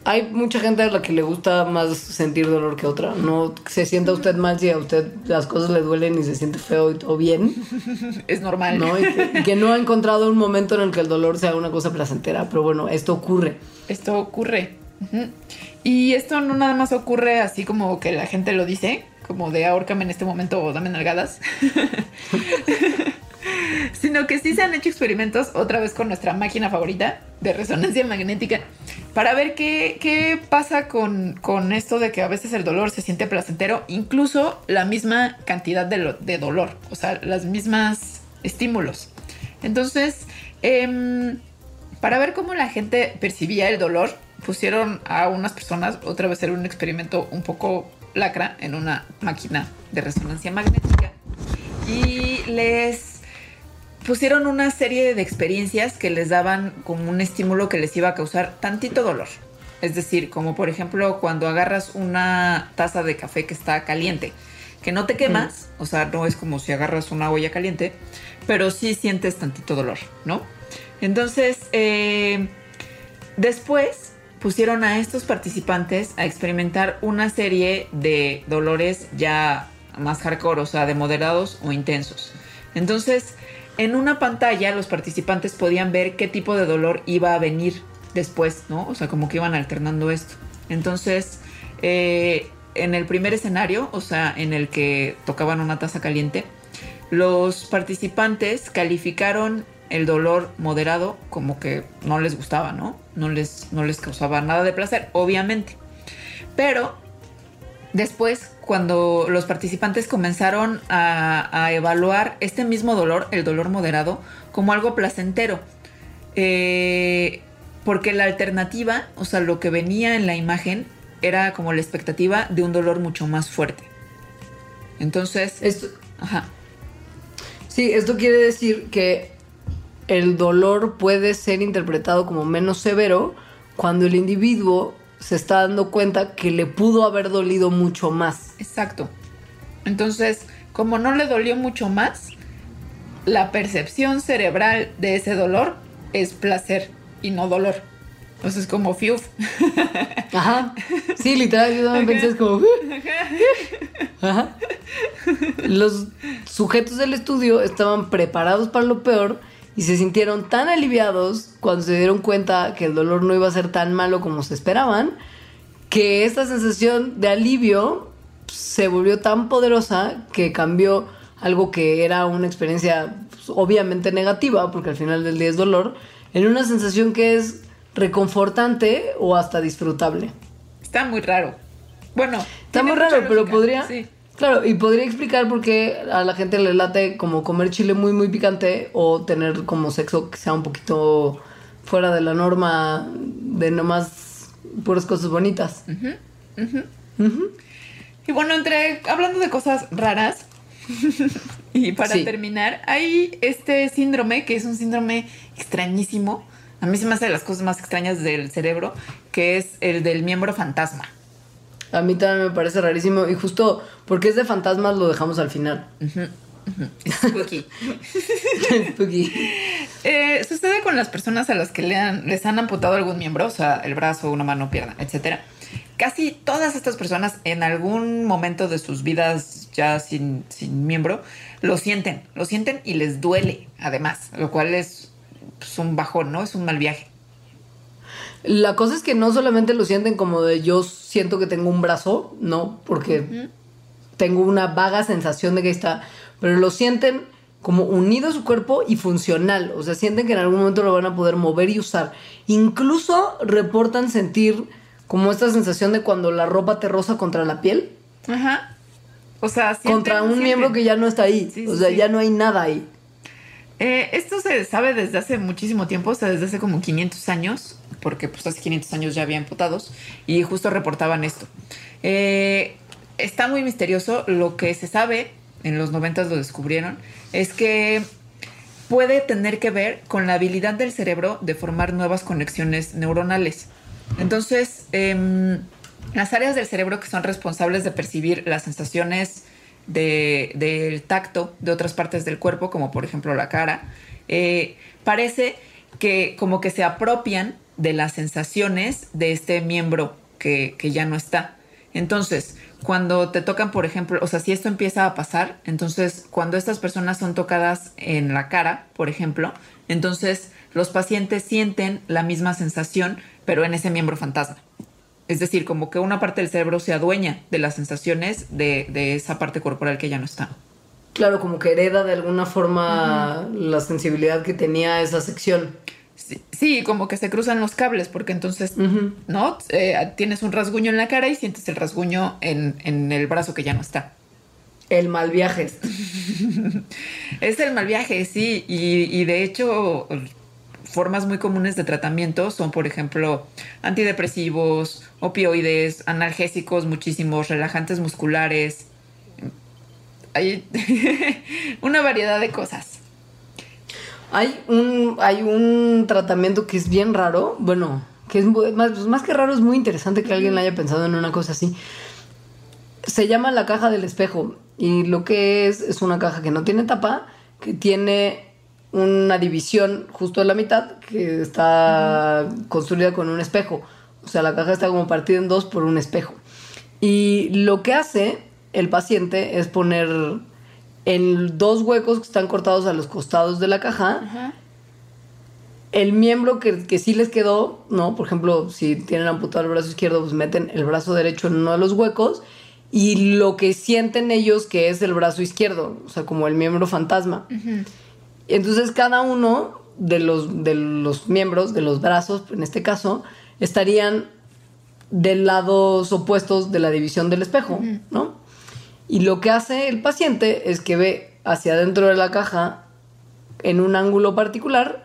hay mucha gente a la que le gusta más sentir dolor que otra. No se sienta usted mal si a usted las cosas le duelen y se siente feo y todo bien. Es normal. ¿no? Y que, no ha encontrado un momento en el que el dolor sea una cosa placentera. Pero bueno, esto ocurre. Esto ocurre. Y esto no nada más ocurre así como que la gente lo dice, como de ahorcame en este momento o dame nalgadas. [LAUGHS] [LAUGHS] sino que sí se han hecho experimentos otra vez con nuestra máquina favorita de resonancia magnética para ver qué, pasa con, esto de que a veces el dolor se siente placentero, incluso la misma cantidad de, dolor, o sea, las mismas estímulos. Entonces, em, para ver cómo la gente percibía el dolor, pusieron a unas personas, otra vez era un experimento un poco lacra, en una máquina de resonancia magnética y les pusieron una serie de experiencias que les daban como un estímulo que les iba a causar tantito dolor. Es decir, como por ejemplo cuando agarras una taza de café que está caliente, que no te quemas, o sea, no es como si agarras una olla caliente, pero sí sientes tantito dolor, ¿no? Entonces, eh, después pusieron a estos participantes a experimentar una serie de dolores ya más hardcore, o sea, de moderados o intensos. Entonces, en una pantalla los participantes podían ver qué tipo de dolor iba a venir después, ¿no? O sea, como que iban alternando esto. Entonces, eh, en el primer escenario, o sea, en el que tocaban una taza caliente, los participantes calificaron el dolor moderado como que no les gustaba, ¿no? No les, no les causaba nada de placer, obviamente. Pero Después, cuando los participantes comenzaron a, evaluar este mismo dolor, el dolor moderado, como algo placentero, eh, porque la alternativa, o sea, lo que venía en la imagen, era como la expectativa de un dolor mucho más fuerte. Entonces, esto, Sí, esto quiere decir que el dolor puede ser interpretado como menos severo cuando el individuo se está dando cuenta que le pudo haber dolido mucho más. Exacto. Entonces, como no le dolió mucho más, la percepción cerebral de ese dolor es placer y no dolor. Entonces es como fiuf. [LAUGHS] Ajá. Sí, literal, yo también pensé es como. Ajá. Los sujetos del estudio estaban preparados para lo peor y se sintieron tan aliviados cuando se dieron cuenta que el dolor no iba a ser tan malo como se esperaban, que esta sensación de alivio se volvió tan poderosa que cambió algo que era una experiencia pues, obviamente negativa, porque al final del día es dolor, en una sensación que es reconfortante o hasta disfrutable. Está muy raro. Bueno, está muy raro, pero podría... Sí. Claro, y podría explicar por qué a la gente le late como comer chile muy, muy picante o tener como sexo que sea un poquito fuera de la norma de nomás puras cosas bonitas. Y bueno, entre hablando de cosas raras, [LAUGHS] y para terminar, hay este síndrome que es un síndrome extrañísimo. A mí se me hace de las cosas más extrañas del cerebro, que es el del miembro fantasma. A mí también me parece rarísimo. Y justo porque es de fantasmas lo dejamos al final. [LAUGHS] Spooky. Spooky. Eh, sucede con las personas a las que le han, les han amputado algún miembro, o sea, el brazo, una mano, pierna, etc. Casi todas estas personas en algún momento de sus vidas ya sin, sin miembro lo sienten, lo sienten y les duele, además, lo cual es pues, un bajón, ¿no? Es un mal viaje. La cosa es que no solamente lo sienten como de yo siento que tengo un brazo, no, porque tengo una vaga sensación de que está, pero lo sienten como unido a su cuerpo y funcional, o sea, sienten que en algún momento lo van a poder mover y usar. Incluso reportan sentir como esta sensación de cuando la ropa te roza contra la piel. Ajá. O sea, contra un miembro que ya no está ahí, o sea, ya no hay nada ahí. Eh, esto se sabe desde hace muchísimo tiempo, o sea, desde hace como 500 años porque pues hace 500 años ya había amputados y justo reportaban esto. Eh, está muy misterioso, lo que se sabe, en los 90 lo descubrieron, es que puede tener que ver con la habilidad del cerebro de formar nuevas conexiones neuronales. Entonces, em, las áreas del cerebro que son responsables de percibir las sensaciones del tacto de otras partes del cuerpo, como por ejemplo la cara, eh, parece que como que se apropian de las sensaciones de este miembro que, ya no está. Entonces, cuando te tocan, por ejemplo, o sea, si esto empieza a pasar, entonces cuando estas personas son tocadas en la cara, por ejemplo, entonces los pacientes sienten la misma sensación, pero en ese miembro fantasma. Es decir, como que una parte del cerebro se adueña de las sensaciones de, esa parte corporal que ya no está. Claro, como que hereda de alguna forma la sensibilidad que tenía esa sección. Sí, como que se cruzan los cables, porque entonces, ¿no? Eh, tienes un rasguño en la cara y sientes el rasguño en, el brazo que ya no está. El mal viaje. [LAUGHS] es el mal viaje, sí. Y, de hecho, formas muy comunes de tratamiento son, por ejemplo, antidepresivos, opioides, analgésicos muchísimos, relajantes musculares. Hay [LAUGHS] una variedad de cosas. Hay un, hay un tratamiento que es bien raro, bueno, que es más, pues, más que raro, es muy interesante que alguien haya pensado en una cosa así. Se llama la caja del espejo y lo que es es una caja que no tiene tapa, que tiene una división justo en la mitad que está construida con un espejo. O sea, la caja está como partida en dos por un espejo. Y lo que hace el paciente es poner en dos huecos que están cortados a los costados de la caja. El miembro que, que, sí les quedó, ¿no? Por ejemplo, si tienen amputado el brazo izquierdo, pues meten el brazo derecho en uno de los huecos y lo que sienten ellos que es el brazo izquierdo, o sea, como el miembro fantasma. Entonces cada uno de los, de los miembros, de los brazos, en este caso, estarían de lados opuestos de la división del espejo, ¿no? Y lo que hace el paciente es que ve hacia adentro de la caja en un ángulo particular,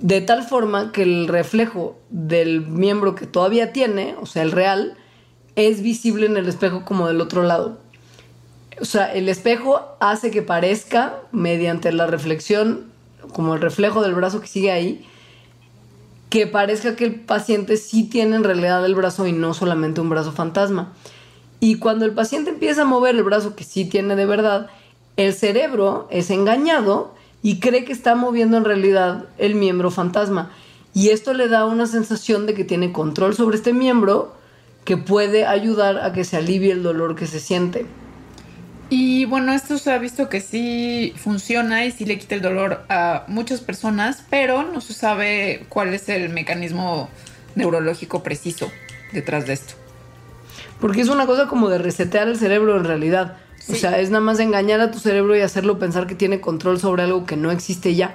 de tal forma que el reflejo del miembro que todavía tiene, o sea, el real, es visible en el espejo como del otro lado. O sea, el espejo hace que parezca, mediante la reflexión como el reflejo del brazo que sigue ahí, que parezca que el paciente sí tiene en realidad el brazo y no solamente un brazo fantasma. Y cuando el paciente empieza a mover el brazo que sí tiene de verdad, el cerebro es engañado y cree que está moviendo en realidad el miembro fantasma. Y esto le da una sensación de que tiene control sobre este miembro que puede ayudar a que se alivie el dolor que se siente. Y bueno, esto se ha visto que sí funciona y sí le quita el dolor a muchas personas, pero no se sabe cuál es el mecanismo neurológico preciso detrás de esto. Porque es una cosa como de resetear el cerebro en realidad. O sea, es nada más engañar a tu cerebro y hacerlo pensar que tiene control sobre algo que no existe ya.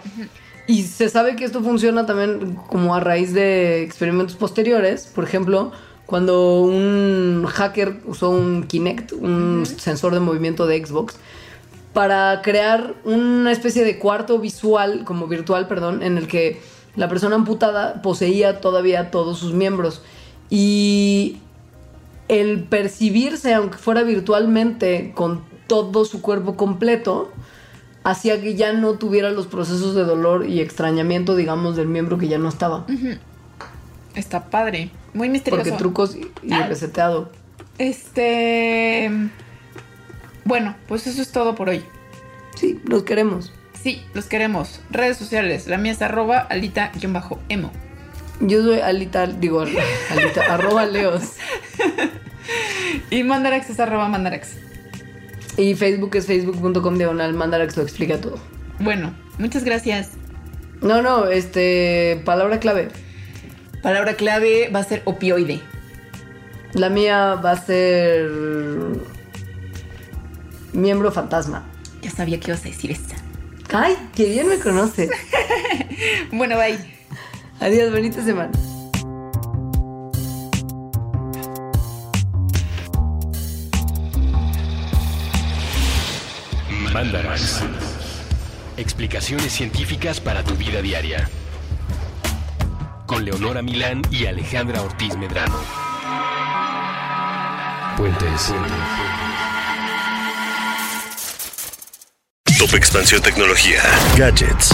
Y se sabe que esto funciona también como a raíz de experimentos posteriores. Por ejemplo, cuando un hacker usó un Kinect, un sensor de movimiento de Xbox, para crear una especie de cuarto visual, como virtual, perdón, en el que la persona amputada poseía todavía todos sus miembros. Y el percibirse, aunque fuera virtualmente, con todo su cuerpo completo, hacía que ya no tuviera los procesos de dolor y extrañamiento, digamos, del miembro que ya no estaba. Está padre. Muy misterioso. Porque trucos y, y Ah. reseteado. Este. Bueno, pues eso es todo por hoy. Sí, los queremos. Sí, los queremos. Redes sociales. La mía es arroba alita-emo. Yo soy Alita, digo, Alita, [LAUGHS] arroba Leos. Y Mandarax es arroba Mandarax. Y Facebook es facebook.com diagonal Mandarax lo explica todo. Bueno, muchas gracias. No, no, este, palabra clave. Palabra clave va a ser opioide. La mía va a ser miembro fantasma. Ya sabía que ibas a decir esta. Ay, qué bien me conoce. [LAUGHS] Bueno, bye. Adiós, bonita semana. Mandarax. Explicaciones científicas para tu vida diaria. Con Leonora Milán y Alejandra Ortiz Medrano. Puentes. Top Expansión Tecnología. Gadgets.